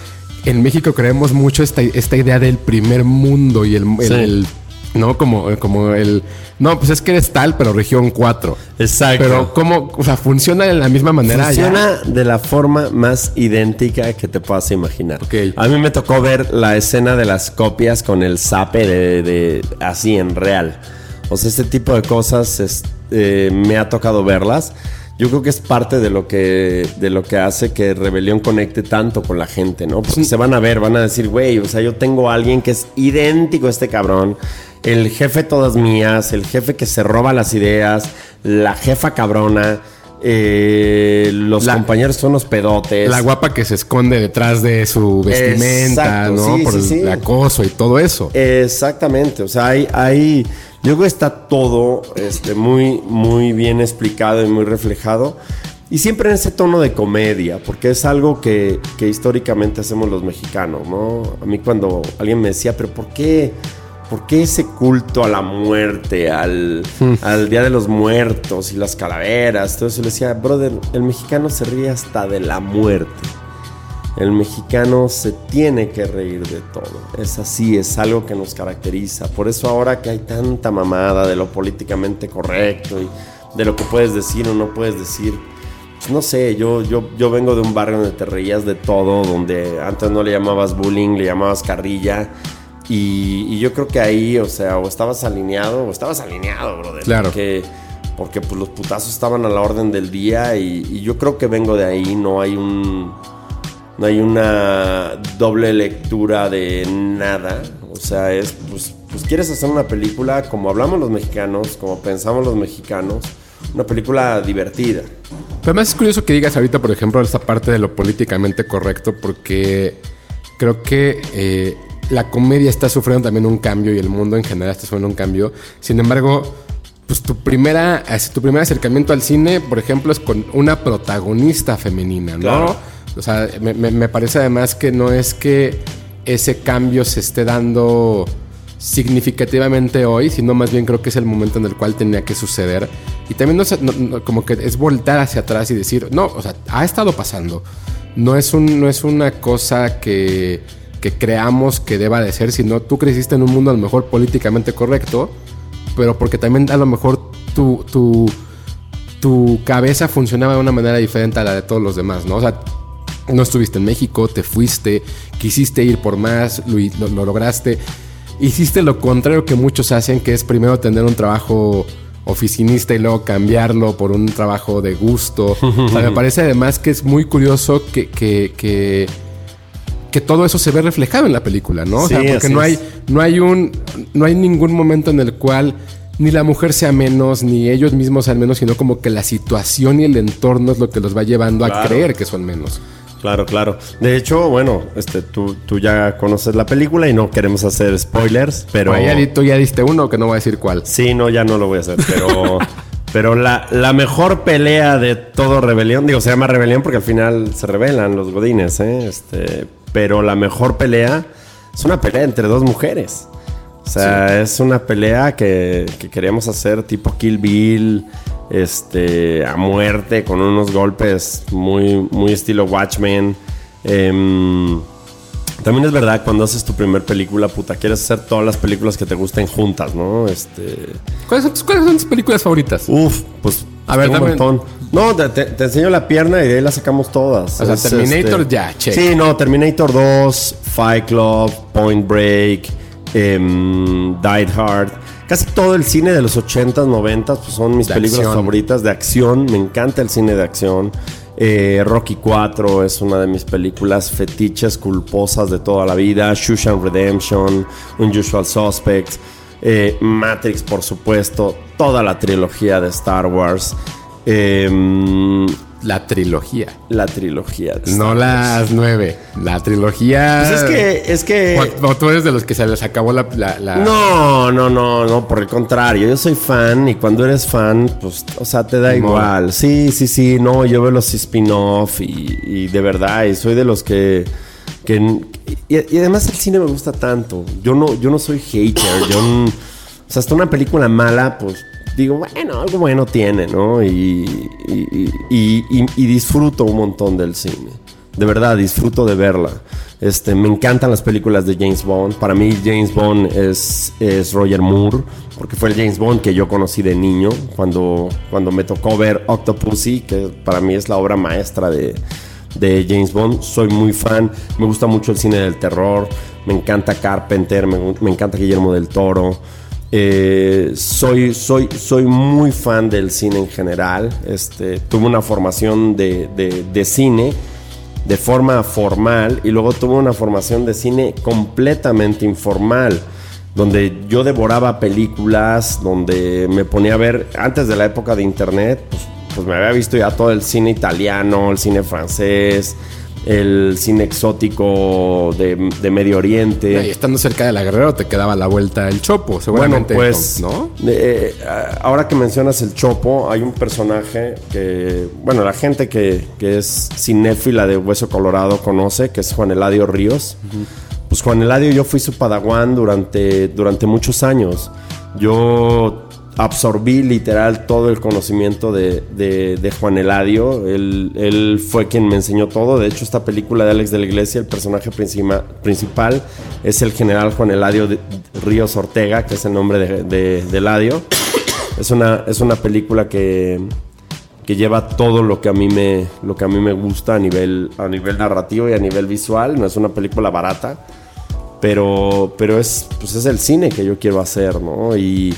[SPEAKER 2] en México creemos mucho esta, esta idea del primer mundo y el, el-
[SPEAKER 3] Sí.
[SPEAKER 2] el ¿no? Como, como el, no, pues es que eres tal, pero región 4.
[SPEAKER 3] Exacto.
[SPEAKER 2] Pero ¿cómo, o sea, funciona de la misma manera
[SPEAKER 3] Funciona de la forma más idéntica que te puedas imaginar.
[SPEAKER 2] Ok.
[SPEAKER 3] A mí me tocó ver la escena de las copias con el zape de, de- así en real. O sea, este tipo de cosas es- eh, me ha tocado verlas. Yo creo que es parte de lo que, de lo que hace que Rebelión conecte tanto con la gente, ¿no? Porque se van a ver, van a decir, güey, o sea, yo tengo a alguien que es idéntico a este cabrón. El jefe todas mías, el jefe que se roba las ideas, la jefa cabrona, eh, los
[SPEAKER 2] La-
[SPEAKER 3] compañeros son los pedotes.
[SPEAKER 2] La guapa que se esconde detrás de su vestimenta,
[SPEAKER 3] Exacto,
[SPEAKER 2] ¿no?
[SPEAKER 3] sí,
[SPEAKER 2] Por
[SPEAKER 3] sí,
[SPEAKER 2] el
[SPEAKER 3] sí.
[SPEAKER 2] acoso y todo eso.
[SPEAKER 3] Exactamente, o sea, hay, hay, yo creo que está todo este, muy, muy bien explicado y muy reflejado. Y siempre en ese tono de comedia, porque es algo que, que históricamente hacemos los mexicanos, ¿no? A mí cuando alguien me decía, pero ¿por qué, por qué ese culto a la muerte, al, al Día de los Muertos y las calaveras? Todo eso le decía, brother, el mexicano se ríe hasta de la muerte. El mexicano se tiene que reír de todo. Es así, es algo que nos caracteriza. Por eso ahora que hay tanta mamada de lo políticamente correcto y de lo que puedes decir o no puedes decir. pues no sé, yo, yo, yo vengo de un barrio donde te reías de todo, donde antes no le llamabas bullying, le llamabas carrilla. Y, y yo creo que ahí, o sea, o estabas alineado o estabas alineado, brother.
[SPEAKER 2] Claro.
[SPEAKER 3] Porque, porque pues, los putazos estaban a la orden del día y, y yo creo que vengo de ahí, no hay un no hay una doble lectura de nada. O sea, es, pues, pues quieres hacer una película como hablamos los mexicanos, como pensamos los mexicanos, una película divertida.
[SPEAKER 2] Pero además es curioso que digas ahorita, por ejemplo, esta parte de lo políticamente correcto, porque creo que eh, la comedia está sufriendo también un cambio y el mundo en general está sufriendo un cambio. Sin embargo, pues tu primera, tu primer acercamiento al cine, por ejemplo, es con una protagonista femenina, ¿no?
[SPEAKER 3] Claro.
[SPEAKER 2] O sea, me, parece además que no es que ese cambio se esté dando significativamente hoy, sino más bien creo que es el momento en el cual tenía que suceder. Y también no, sé, no- no, como que es voltar hacia atrás y decir, no, o sea, ha estado pasando. No es, un, no es una cosa que, que creamos que deba de ser, sino tú creciste en un mundo a lo mejor políticamente correcto, pero porque también a lo mejor tu, tu, tu cabeza funcionaba de una manera diferente a la de todos los demás, ¿no? O sea, no estuviste en México, te fuiste, quisiste ir por más, lo, lo- lo lograste. Hiciste lo contrario que muchos hacen, que es primero tener un trabajo oficinista y luego cambiarlo por un trabajo de gusto. O sea, me parece además que es muy curioso que, que, que, que todo eso se ve reflejado en la película, ¿no? O sea, porque no hay, no hay un, no hay ningún momento en el cual ni la mujer sea menos, ni ellos mismos sean menos, sino como que la situación y el entorno es lo que los va llevando a creer que son menos.
[SPEAKER 3] Claro, claro. De hecho, bueno, este, tú, tú ya conoces la película y no queremos hacer spoilers, pero...
[SPEAKER 2] Ya, di- tú ya diste uno que no voy a decir cuál.
[SPEAKER 3] Sí, no, ya no lo voy a hacer, pero... Pero la, la mejor pelea de todo Rebelión, digo, se llama Rebelión porque al final se rebelan los godines, ¿eh? Este, pero la mejor pelea es una pelea entre dos mujeres. O sea, es una pelea que, que queríamos hacer tipo Kill Bill, este, a muerte, con unos golpes muy, muy estilo Watchmen. Em, también es verdad, cuando haces tu primer película, puta, quieres hacer todas las películas que te gusten juntas, ¿no? Este...
[SPEAKER 2] ¿Cuáles son, cuáles son tus películas favoritas?
[SPEAKER 3] Uf, pues
[SPEAKER 2] A ver, dame-
[SPEAKER 3] montón. No, te, enseño la pierna y de ahí la sacamos todas.
[SPEAKER 2] O sea,
[SPEAKER 3] Es,
[SPEAKER 2] Terminator
[SPEAKER 3] este,
[SPEAKER 2] ya, check.
[SPEAKER 3] Sí, no, Terminator 2, Fight Club, Point Break, em, Die Hard. Casi todo el cine de los 80s, 90s pues son mis
[SPEAKER 2] De
[SPEAKER 3] películas
[SPEAKER 2] acción.
[SPEAKER 3] favoritas de acción. Me encanta el cine de acción. Eh, Rocky 4 es una de mis películas fetiches culposas de toda la vida. Shushan Redemption, Unusual Suspects. Eh, Matrix, por supuesto, toda la trilogía de Star Wars. Em,
[SPEAKER 2] La trilogía.
[SPEAKER 3] la trilogía de
[SPEAKER 2] No las nueve. La trilogía.
[SPEAKER 3] Pues es que, es que.
[SPEAKER 2] O, o tú eres de los que se les acabó la. la- la-
[SPEAKER 3] No, no, no, no, por el contrario, yo soy fan y cuando eres fan, pues, o sea, te da igual. Sí, sí, sí, no, yo veo los spin-off y, y de verdad, y soy de los que... que y, y además el cine me gusta tanto, yo no, yo no soy hater, yo... no- o sea, hasta una película mala, pues digo, bueno, algo bueno tiene, ¿no? Y, y, y- y- disfruto un montón del cine. de verdad, disfruto de verla. Este, me encantan las películas de James Bond. Para mí James Bond es, es Roger Moore, porque fue el James Bond que yo conocí de niño, cuando, cuando me tocó ver Octopussy, que para mí es la obra maestra de, de James Bond. Soy muy fan, me gusta mucho el cine del terror, me encanta Carpenter, me, me encanta Guillermo del Toro. Eh, soy, soy, soy muy fan del cine en general. Este, tuve una formación de, de, cine de forma formal y luego tuve una formación de cine completamente informal donde yo devoraba películas, donde me ponía a ver, antes de la época de internet, pues, pues me había visto ya todo el cine italiano, el cine francés, el cine exótico de, de Medio Oriente.
[SPEAKER 2] Y estando cerca de la Guerrero te quedaba la vuelta el Chopo, seguramente.
[SPEAKER 3] Bueno, pues,
[SPEAKER 2] ¿no?
[SPEAKER 3] eh, ahora que mencionas el Chopo, hay un personaje que, bueno, la gente que, que es cinéfila de Hueso Colorado conoce, que es Juan Eladio Ríos. Pues Juan Eladio, yo fui su padawan durante, durante muchos años. Yo absorbí literal todo el conocimiento de, de, Juan Eladio. Él, fue quien me enseñó todo. De hecho, esta película de Alex de la Iglesia, el personaje principal, es el general Juan Eladio Ríos Ortega, que es el nombre de, de, de Eladio. Es una, es una película que, que lleva todo lo que a mí me, lo que a mí me gusta a nivel, a nivel narrativo y a nivel visual. No es una película barata, pero, pero es, pues es el cine que yo quiero hacer, ¿no? Y,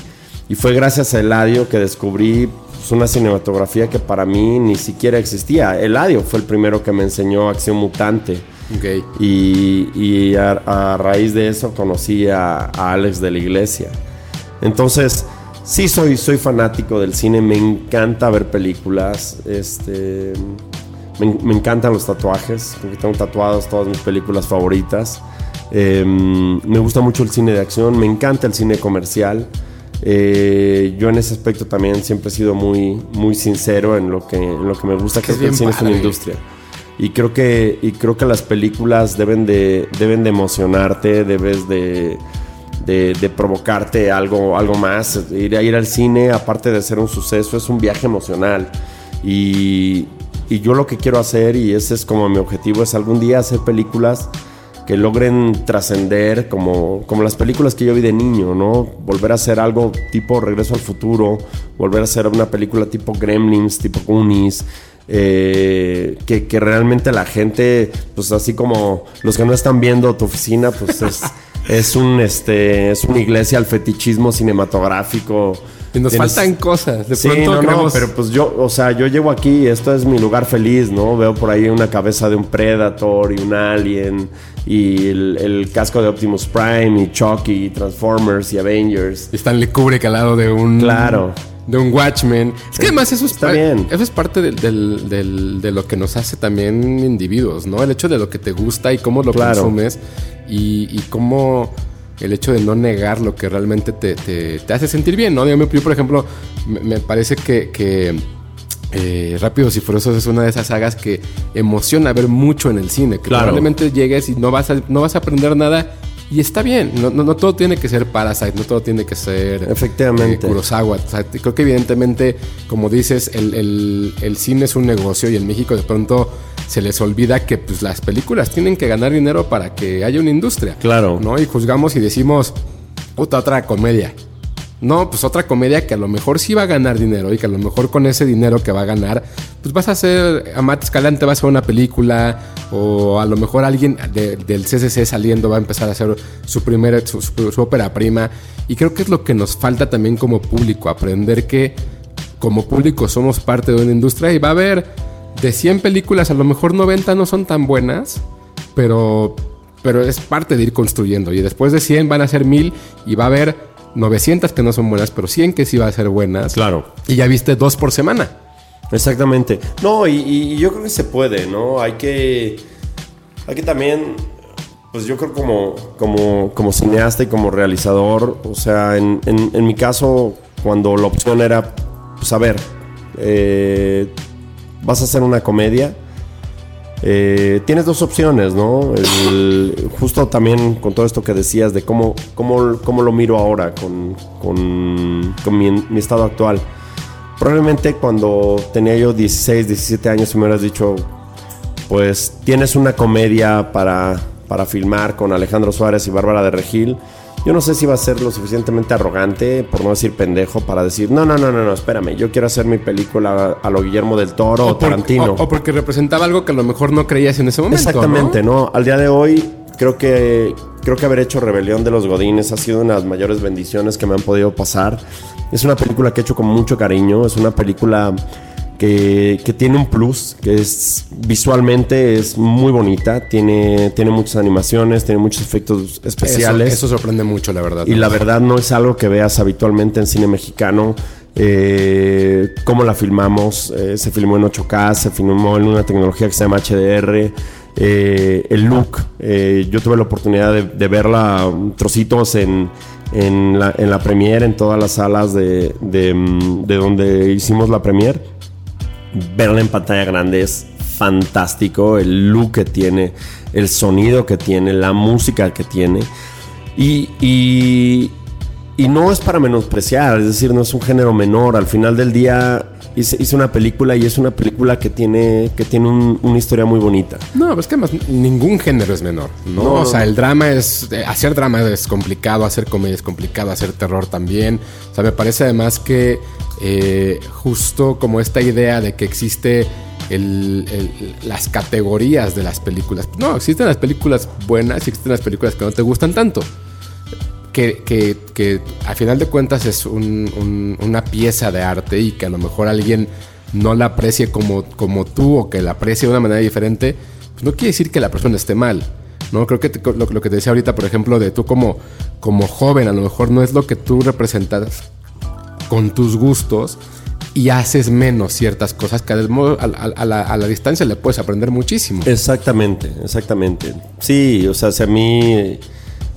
[SPEAKER 3] y fue gracias a Eladio que descubrí pues, una cinematografía que para mí ni siquiera existía. Eladio fue el primero que me enseñó acción mutante.
[SPEAKER 2] Okay.
[SPEAKER 3] Y, y a, a, raíz de eso conocí a, a, Alex de la Iglesia. Entonces, sí soy, soy fanático del cine, me encanta ver películas. Este, me, me encantan los tatuajes, porque tengo tatuados todas mis películas favoritas. Eh, me gusta mucho el cine de acción, me encanta el cine comercial. Eh, yo en ese aspecto también siempre he sido muy, muy sincero en lo que, en lo que me gusta, que es que el cine padre. es una industria. Y creo que, y creo que las películas deben de, deben de emocionarte, debes de, de, de, provocarte algo, algo más. Ir a ir al cine, aparte de ser un suceso, es un viaje emocional. Y, y yo lo que quiero hacer, y ese es como mi objetivo, es algún día hacer películas que logren trascender como, como las películas que yo vi de niño, ¿no? Volver a hacer algo tipo Regreso al Futuro, volver a hacer una película tipo Gremlins, tipo Goonies, eh, que, que, realmente la gente, pues así como los que no están viendo tu oficina, pues es, es, un, este, es una iglesia al fetichismo cinematográfico.
[SPEAKER 2] Y nos Tienes... faltan cosas. De
[SPEAKER 3] sí,
[SPEAKER 2] pronto
[SPEAKER 3] no, no, pero pues yo, o sea, yo llego aquí, esto es mi lugar feliz, ¿no? Veo por ahí una cabeza de un Predator y un Alien y el, el casco de Optimus Prime y Chucky y Transformers y Avengers.
[SPEAKER 2] Y Stanley Kubrick al lado de un...
[SPEAKER 3] Claro.
[SPEAKER 2] De un Watchmen. Es que además eso,
[SPEAKER 3] Está bien.
[SPEAKER 2] eso es parte del, del, del, de lo que nos hace también individuos, ¿no? El hecho de lo que te gusta y cómo lo
[SPEAKER 3] Claro.
[SPEAKER 2] consumes y, y cómo el hecho de no negar lo que realmente te, te, te hace sentir bien, ¿no? Yo, por ejemplo, me, me parece que, que eh, Rápidos y Furiosos es una de esas sagas que emociona ver mucho en el cine. Que
[SPEAKER 3] Claro.
[SPEAKER 2] probablemente llegues y no vas a, no vas a aprender nada. Y está bien, no, no, no todo tiene que ser Parasite, no todo tiene que ser
[SPEAKER 3] Efectivamente.
[SPEAKER 2] eh, Kurosawa. O sea, te- creo que evidentemente, como dices, el, el- el cine es un negocio y en México de pronto se les olvida que pues, las películas tienen que ganar dinero para que haya una industria.
[SPEAKER 3] Claro.
[SPEAKER 2] ¿no? Y juzgamos y decimos, puta, otra comedia. No, pues otra comedia que a lo mejor sí va a ganar dinero y que a lo mejor con ese dinero que va a ganar, pues vas a hacer, a Matt Escalante va a hacer una película o a lo mejor alguien de- del CCC saliendo va a empezar a hacer su primera, su, su- ópera prima. Y creo que es lo que nos falta también como público, aprender que como público somos parte de una industria y va a haber de 100 películas, a lo mejor 90 no son tan buenas, pero, pero es parte de ir construyendo. Y después de 100 van a ser 1000 y va a haber 900 que no son buenas, pero 100 que sí van a ser buenas.
[SPEAKER 3] Claro.
[SPEAKER 2] Y ya viste dos por semana.
[SPEAKER 3] Exactamente. No, y, y yo creo que se puede, ¿no? Hay que. Hay que también. Pues yo creo como, como, como cineasta y como realizador. O sea, en, en- en mi caso, cuando la opción era. Pues a ver. eh, vas a hacer una comedia. Eh, tienes dos opciones, ¿no? El- justo también con todo esto que decías de cómo, cómo, cómo lo miro ahora con, con, con mi, mi estado actual. Probablemente cuando tenía yo 16, 17 años, si me hubieras dicho, pues tienes una comedia para, para filmar con Alejandro Suárez y Bárbara de Regil. Yo no sé si va a ser lo suficientemente arrogante, por no decir pendejo, para decir, no, no, no, no, no, espérame, yo quiero hacer mi película a lo Guillermo del Toro o, Tarantino.
[SPEAKER 2] o, porque representaba algo que a lo mejor no creías en ese momento.
[SPEAKER 3] Exactamente, ¿no? Al día de hoy, creo que, creo que haber hecho Rebelión de los Godines ha sido una de las mayores bendiciones que me han podido pasar. Es una película que he hecho con mucho cariño, es una película que, que, tiene un plus, que es visualmente es muy bonita, tiene, tiene muchas animaciones, tiene muchos efectos especiales.
[SPEAKER 2] Eso, sorprende mucho, la verdad.
[SPEAKER 3] Y la verdad no es algo que veas habitualmente en cine mexicano. Eh, cómo la filmamos, eh, se filmó en 8K, se filmó en una tecnología que se llama HDR. Eh, el look, yo tuve la oportunidad de, de verla trocitos en, en la, en la premiere, en todas las salas de, de, de donde hicimos la premiere verla en pantalla grande es fantástico, el look que tiene, el sonido que tiene, la música que tiene. Y, y, y, no es para menospreciar, es decir, no es un género menor. Al final del día hice, hice una película y es una película que tiene, que tiene un, una historia muy bonita.
[SPEAKER 2] No, es que más ningún género es menor, ¿no?
[SPEAKER 3] No,
[SPEAKER 2] o sea, el drama es. eh, Hacer drama es complicado, hacer comedia es complicado, hacer terror también. O sea, me parece además que eh, justo como esta idea de que existe el- el- las categorías de las películas. No, existen las películas buenas y existen las películas que no te gustan tanto. Que, que, que a final de cuentas es un- un- una pieza de arte y que a lo mejor alguien no la aprecie como, como tú o que la aprecie de una manera diferente, pues no quiere decir que la persona esté mal. ¿no? Creo que lo, lo que te decía ahorita, por ejemplo, de tú como, como joven, a lo mejor no es lo que tú representas con tus gustos y haces menos ciertas cosas que a la, a la distancia le puedes aprender muchísimo.
[SPEAKER 3] Exactamente, exactamente. Sí, o sea, si a mí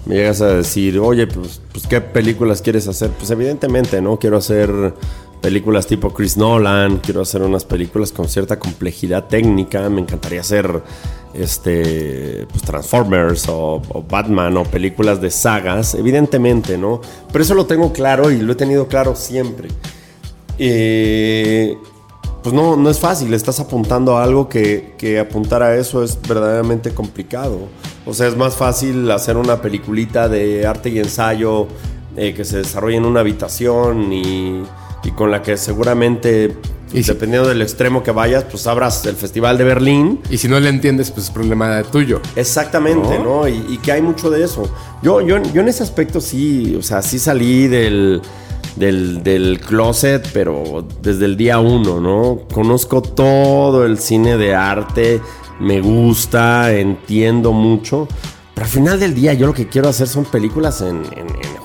[SPEAKER 3] me llegas a decir, oye, pues, pues ¿qué películas quieres hacer? Pues evidentemente, ¿no? Quiero hacer películas tipo Chris Nolan, quiero hacer unas películas con cierta complejidad técnica, me encantaría hacer este pues Transformers o, Batman o películas de sagas, evidentemente, ¿no? Pero eso lo tengo claro y lo he tenido claro siempre. Eh, pues no, no es fácil, estás apuntando a algo que, que apuntar a eso es verdaderamente complicado. O sea, es más fácil hacer una peliculita de arte y ensayo eh, que se desarrolla en una habitación y, y con la que seguramente,
[SPEAKER 2] Y si-
[SPEAKER 3] dependiendo del extremo que vayas, pues abras el Festival de Berlín.
[SPEAKER 2] Y si no le entiendes, pues es problema tuyo.
[SPEAKER 3] Exactamente,
[SPEAKER 2] ¿No?
[SPEAKER 3] ¿no? Y, y que hay mucho de eso. Yo, yo, yo en ese aspecto sí, o sea, sí salí del, del, del closet, pero desde el día uno, ¿no? Conozco todo el cine de arte, me gusta, entiendo mucho. Pero al final del día yo lo que quiero hacer son películas en,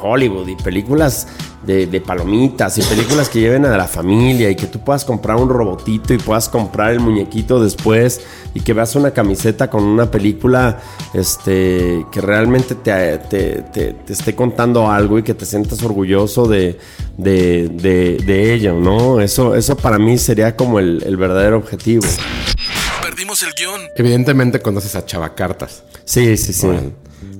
[SPEAKER 3] Hollywood y películas de, palomitas y películas que lleven a la familia y que tú puedas comprar un robotito y puedas comprar el muñequito después y que veas una camiseta con una película este, que realmente te, te- te- esté contando algo y que te sientas orgulloso de, de, de- ello, ¿no? Eso, eso para mí sería como el verdadero objetivo.
[SPEAKER 1] Perdimos el guion.
[SPEAKER 2] Evidentemente conoces a Chava Cartas.
[SPEAKER 3] Sí, sí, sí.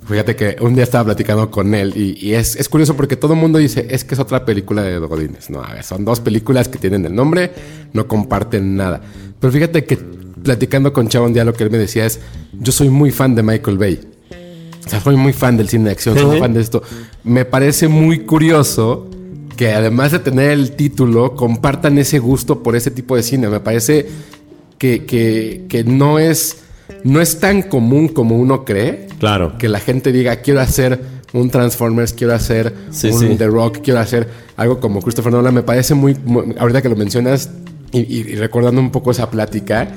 [SPEAKER 2] Fíjate que un día estaba platicando con él y, y es, es curioso porque todo el mundo dice, es que es otra película de Godines. No, a ver, son dos películas que tienen el nombre, no comparten nada. Pero fíjate que platicando con Chava un día lo que él me decía es, yo soy muy fan de Michael Bay. O sea, soy muy fan del cine de acción, soy muy fan de esto. Me parece muy curioso que además de tener el título, compartan ese gusto por ese tipo de cine. Me parece que, que- que no, es, no es tan común como uno cree.
[SPEAKER 3] Claro.
[SPEAKER 2] Que la gente diga, quiero hacer un Transformers, quiero hacer
[SPEAKER 3] Sí,
[SPEAKER 2] un
[SPEAKER 3] sí.
[SPEAKER 2] The Rock, quiero hacer algo como Christopher Nolan. Me parece muy, muy- ahorita que lo mencionas y, y- y recordando un poco esa plática,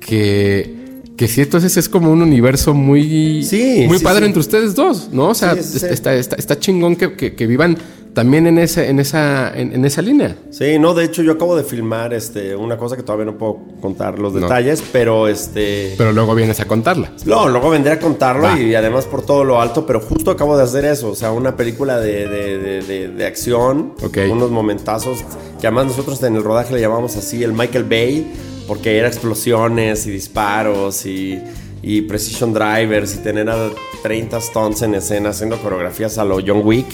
[SPEAKER 2] que... Que sí, entonces es como un universo muy,
[SPEAKER 3] Sí,
[SPEAKER 2] muy padre entre ustedes dos, ¿no? O sea. Está, está, está chingón que, que- que vivan también en esa, en esa, en, en esa línea.
[SPEAKER 3] Sí, no, de hecho yo acabo de filmar este, una cosa que todavía no puedo contar los
[SPEAKER 2] No.
[SPEAKER 3] detalles, pero este...
[SPEAKER 2] Pero luego vienes a contarla.
[SPEAKER 3] No, luego vendré a contarlo
[SPEAKER 2] Va.
[SPEAKER 3] y además por todo lo alto, pero justo acabo de hacer eso, o sea, una película de, de- de- de- de acción,
[SPEAKER 2] Ok.
[SPEAKER 3] unos momentazos, que además nosotros en el rodaje le llamamos así el Michael Bay, porque era explosiones y disparos y, y precision drivers y tener a 30 stunts en escena haciendo coreografías a lo John Wick.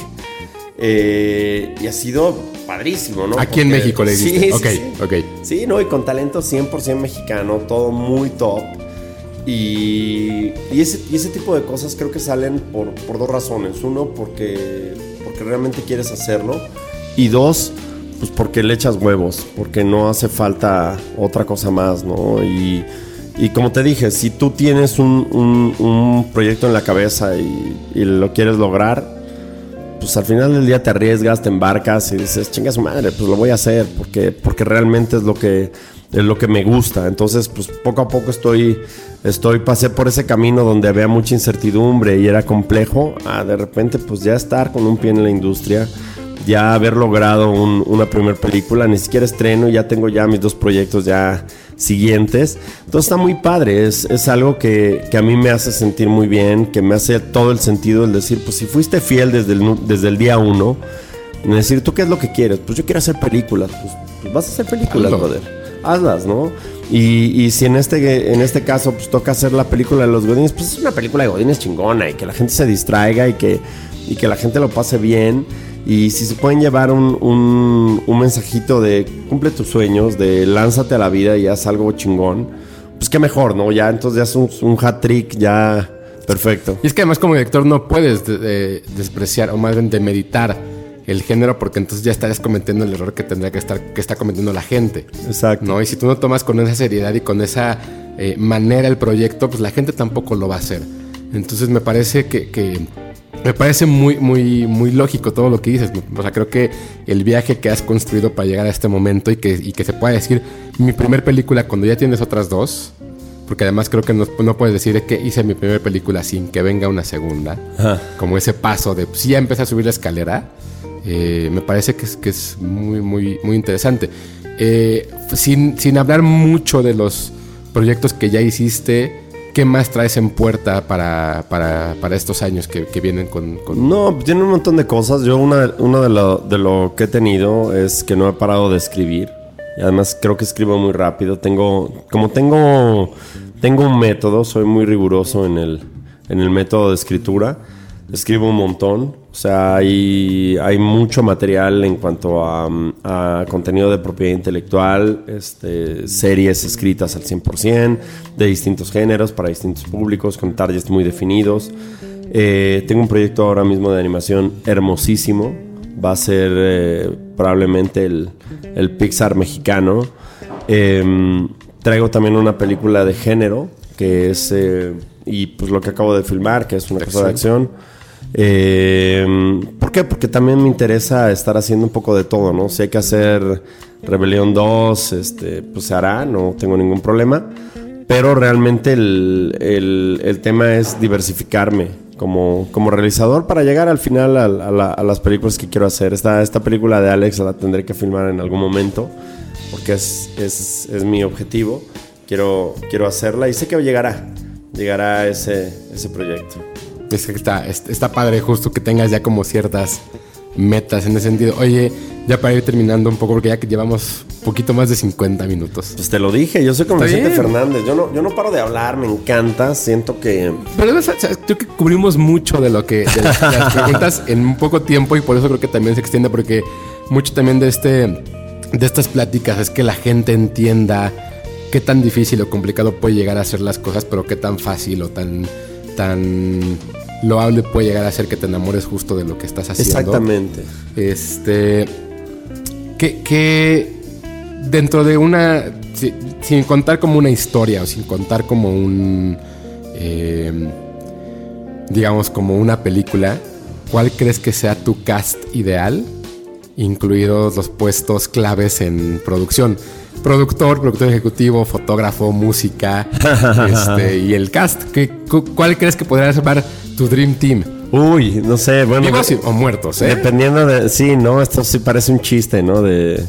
[SPEAKER 3] Eh, y ha sido padrísimo, ¿no?
[SPEAKER 2] Aquí en México le
[SPEAKER 3] Sí,
[SPEAKER 2] diste.
[SPEAKER 3] sí,
[SPEAKER 2] ok,
[SPEAKER 3] sí.
[SPEAKER 2] ok.
[SPEAKER 3] Sí, no, y con talento 100% mexicano, todo muy top. Y, y ese, y ese tipo de cosas creo que salen por, por dos razones. Uno, porque, porque realmente quieres hacerlo. Y dos, pues porque le echas huevos, porque no hace falta otra cosa más, ¿no? Y, y como te dije, si tú tienes un, un, un proyecto en la cabeza y, y, lo quieres lograr, pues al final del día te arriesgas, te embarcas y dices, chinga su madre, pues lo voy a hacer, porque, porque realmente es lo que es lo que me gusta. Entonces, pues poco a poco estoy, estoy, pasé por ese camino donde había mucha incertidumbre y era complejo, de repente pues ya estar con un pie en la industria, ya haber logrado un, una primera película, ni siquiera estreno, ya tengo ya mis dos proyectos ya siguientes. Entonces está muy padre, es, es algo que, que, a mí me hace sentir muy bien, que me hace todo el sentido el decir, pues si fuiste fiel desde el, desde el día uno, decir, ¿tú qué es lo que quieres? Pues yo quiero hacer películas, pues, pues vas a hacer películas, brother hazlas, ¿no? Y, y, si en este, en este caso pues toca hacer la película de los Godines, pues es una película de Godines chingona y que la gente se distraiga y que, y que la gente lo pase bien. Y si se pueden llevar un, un, un mensajito de cumple tus sueños, de lánzate a la vida y haz algo chingón, pues qué mejor, ¿no? Ya entonces ya es un, un hat trick, ya perfecto.
[SPEAKER 2] Y es que además como director no puedes de, de, despreciar o más bien de meditar el género porque entonces ya estarías cometiendo el error que tendría que estar que está cometiendo la gente.
[SPEAKER 3] Exacto.
[SPEAKER 2] ¿no? Y si tú no tomas con esa seriedad y con esa eh, manera el proyecto, pues la gente tampoco lo va a hacer. Entonces me parece que, que, me parece muy, muy, muy lógico todo lo que dices. O sea, creo que el viaje que has construido para llegar a este momento y que, y que se pueda decir mi primer película cuando ya tienes otras dos, porque además creo que no, no, puedes decir que hice mi primera película sin que venga una segunda. Ajá. Como ese paso de, si ya empecé a subir la escalera, eh, me parece que es, que es, muy, muy, muy interesante. Eh, sin, sin, hablar mucho de los proyectos que ya hiciste, ¿qué más traes en puerta para, para, para estos años que, vienen con, con,
[SPEAKER 3] No, tiene un montón de cosas. Yo una, una de, lo, de lo que he tenido es que no he parado de escribir. Y además creo que escribo muy rápido. Tengo, como tengo, tengo un método, soy muy riguroso en el, en el método de escritura. Escribo un montón. O sea, hay, hay mucho material en cuanto a, a contenido de propiedad intelectual, este, series escritas al 100%, de distintos géneros, para distintos públicos, con targets muy definidos. Eh, tengo un proyecto ahora mismo de animación hermosísimo. Va a ser eh, probablemente el, el, Pixar mexicano. Eh, traigo también una película de género, que es... Eh, y pues lo que acabo de filmar, que es una cosa de acción. Eh, ¿Por qué? Porque también me interesa estar haciendo un poco de todo, ¿no? Si hay que hacer Rebelión 2, este, pues se hará, no tengo ningún problema. Pero realmente el, el, el tema es diversificarme como, como, realizador para llegar al final a, a, la, a, las películas que quiero hacer. Esta, esta película de Alex la tendré que filmar en algún momento porque es, es, es mi objetivo. Quiero, quiero hacerla y sé que llegará, llegará ese, ese proyecto.
[SPEAKER 2] Es que está, está padre justo que tengas ya como ciertas metas en ese sentido. Oye, ya para ir terminando un poco, porque ya que llevamos poquito más de 50 minutos.
[SPEAKER 3] Pues te lo dije, yo soy como Vicente Fernández. Yo no, yo no paro de hablar, me encanta, siento que.
[SPEAKER 2] Pero sea, creo que cubrimos mucho de lo que. de las, de las preguntas en un poco tiempo y por eso creo que también se extiende, porque mucho también de este. De estas pláticas es que la gente entienda qué tan difícil o complicado puede llegar a ser las cosas, pero qué tan fácil o tan tan loable puede llegar a ser que te enamores justo de lo que estás haciendo.
[SPEAKER 3] Exactamente.
[SPEAKER 2] Este. Que, que dentro de una. Sin contar como una historia o sin contar como un. Eh, digamos, como una película, ¿cuál crees que sea tu cast ideal? Incluidos los puestos claves en producción productor, productor ejecutivo, fotógrafo, música este, y el cast. ¿Qué, ¿Cuál crees que podría ser tu Dream Team?
[SPEAKER 3] Uy, no sé, bueno.
[SPEAKER 2] Vivos o muertos, ¿eh?
[SPEAKER 3] Dependiendo de. Sí, no, esto sí parece un chiste, ¿no? De.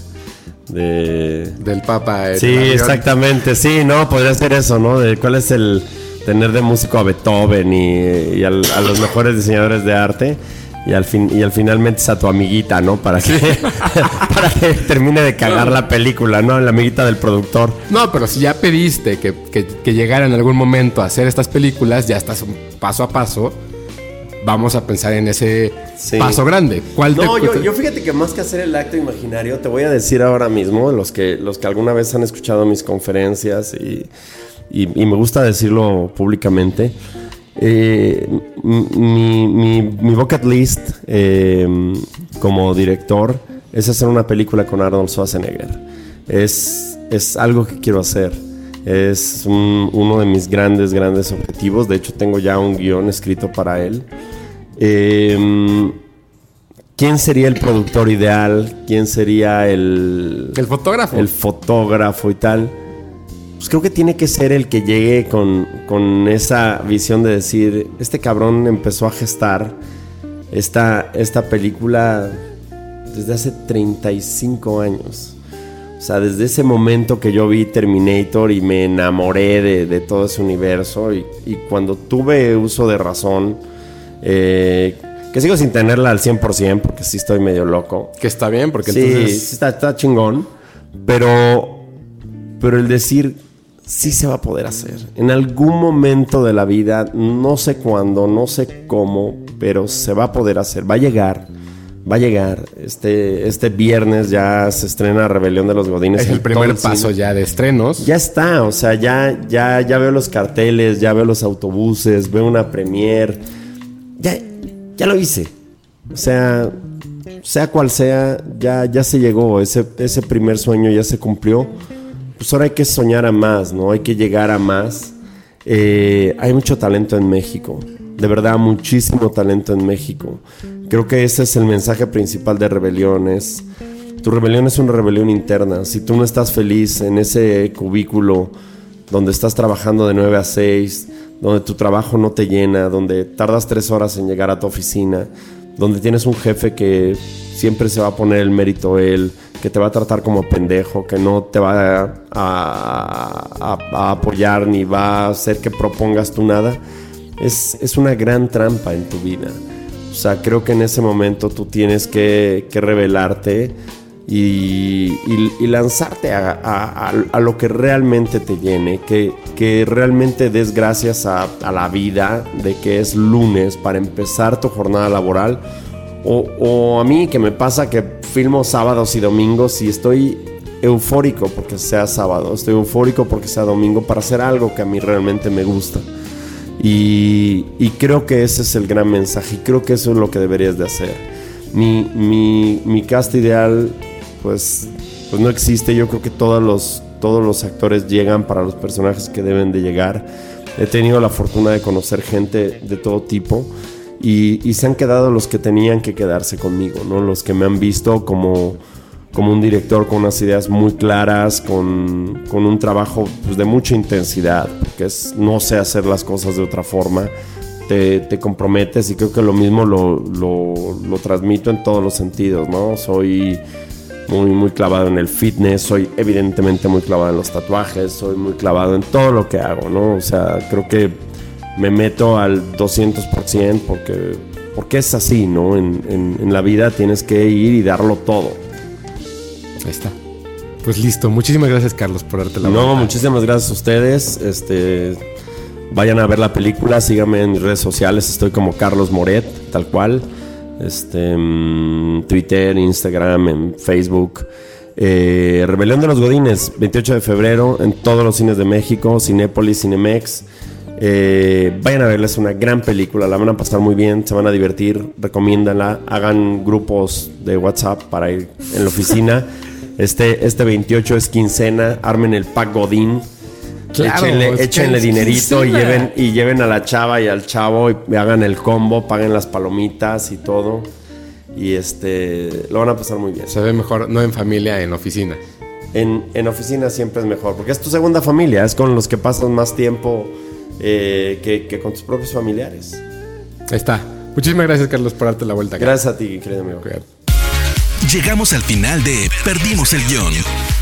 [SPEAKER 3] de
[SPEAKER 2] Del Papa.
[SPEAKER 3] Sí, exactamente. Sí, no, podría ser eso, ¿no? De cuál es el. Tener de músico a Beethoven y, y al, a los mejores diseñadores de arte y al fin y al finalmente es a tu amiguita, ¿no? Para que para que termine de cagar la película, ¿no? La amiguita del productor.
[SPEAKER 2] No, pero si ya pediste que, que, que llegara en algún momento a hacer estas películas, ya estás paso a paso. Vamos a pensar en ese sí. paso grande. ¿Cuál
[SPEAKER 3] no, yo, yo, fíjate que más que hacer el acto imaginario, te voy a decir ahora mismo, los que, los que alguna vez han escuchado mis conferencias y, y, me gusta decirlo públicamente. Eh, mi, mi, bucket list eh, como director es hacer una película con Arnold Schwarzenegger. Es, es algo que quiero hacer. Es uno de mis grandes, grandes objetivos. De hecho, tengo ya un guion escrito para él. Eh, ¿Quién sería el productor ideal? ¿Quién sería el...
[SPEAKER 2] El fotógrafo.
[SPEAKER 3] El fotógrafo y tal. Pues creo que tiene que ser el que llegue con, con esa visión de decir, este cabrón empezó a gestar esta, esta película desde hace 35 años. O sea, desde ese momento que yo vi Terminator y me enamoré de, de todo ese universo y, y, cuando tuve uso de razón, eh, que sigo sin tenerla al 100% porque sí estoy medio loco.
[SPEAKER 2] Que está bien, porque
[SPEAKER 3] sí, entonces... Sí, está, está chingón. Pero, pero el decir, sí se va a poder hacer. En algún momento de la vida, no sé cuándo, no sé cómo, pero se va a poder hacer. Va a llegar. Va a llegar. Este, este viernes ya se estrena Rebelión de los Godines.
[SPEAKER 2] Es el primer paso ya de estrenos.
[SPEAKER 3] Ya está, o sea, ya, ya, ya veo los carteles, ya veo los autobuses, veo una premier. Ya, ya lo hice. O sea, sea cual sea, ya, ya se llegó, ese, ese primer sueño ya se cumplió. Pues ahora hay que soñar a más, ¿no? Hay que llegar a más. Eh, hay mucho talento en México, de verdad, muchísimo talento en México. Creo que ese es el mensaje principal de rebeliones. Tu rebelión es una rebelión interna. Si tú no estás feliz en ese cubículo donde estás trabajando de 9 a 6, donde tu trabajo no te llena, donde tardas tres horas en llegar a tu oficina, donde tienes un jefe que siempre se va a poner el mérito él, que te va a tratar como pendejo, que no te va a, apoyar ni va a hacer que propongas tú nada, es, es, una gran trampa en tu vida. O sea, creo que en ese momento tú tienes que, que revelarte y, lanzarte a, lo que realmente te llene, que, que realmente des gracias a, la vida de que es lunes para empezar tu jornada laboral. O, a mí que me pasa que filmo sábados y domingos y estoy eufórico porque sea sábado, estoy eufórico porque sea domingo para hacer algo que a mí realmente me gusta. Y, y creo que ese es el gran mensaje y creo que eso es lo que deberías de hacer. Mi, mi, mi cast ideal pues, pues no existe. Yo creo que todos los, todos los actores llegan para los personajes que deben de llegar. He tenido la fortuna de conocer gente de todo tipo y, se han quedado los que tenían que quedarse conmigo, ¿no? Los que me han visto como, como un director con unas ideas muy claras, con, con un trabajo pues, de mucha intensidad, porque es, no sé hacer las cosas de otra forma. Te, te, comprometes y creo que lo mismo lo, lo, lo, transmito en todos los sentidos, ¿no? Soy muy, muy clavado en el fitness, soy evidentemente muy clavado en los tatuajes, soy muy clavado en todo lo que hago, ¿no? O sea, creo que me meto al 200% porque, porque es así, ¿no? En, en, la vida tienes que ir y darlo todo.
[SPEAKER 2] Ahí está. Pues listo, muchísimas gracias Carlos por darte la
[SPEAKER 3] No, muchísimas gracias a ustedes. Este, vayan a ver la película, síganme en mis redes sociales, estoy como Carlos Moret, tal cual este, Twitter, Instagram, en Facebook. Eh, Rebelión de los Godines, 28 de febrero, en todos los cines de México, Cinépolis, Cinemex. Eh, vayan a verla, es una gran película, la van a pasar muy bien, se van a divertir, recomiéndanla, hagan grupos de WhatsApp para ir en la oficina. Este, este 28 es quincena, armen el pack Godín échenle, dinerito y lleven, y lleven a la chava y al chavo y hagan el combo, paguen las palomitas y todo. Y este lo van a pasar muy bien.
[SPEAKER 2] Se ve mejor, no en familia, en oficina.
[SPEAKER 3] En, en oficina siempre es mejor, porque es tu segunda familia, es con los que pasas más tiempo eh, que, con tus propios familiares.
[SPEAKER 2] Ahí está. Muchísimas gracias, Carlos, por darte la vuelta.
[SPEAKER 3] Gracias a ti, querido amigo.
[SPEAKER 1] Llegamos al final de Perdimos el Guión.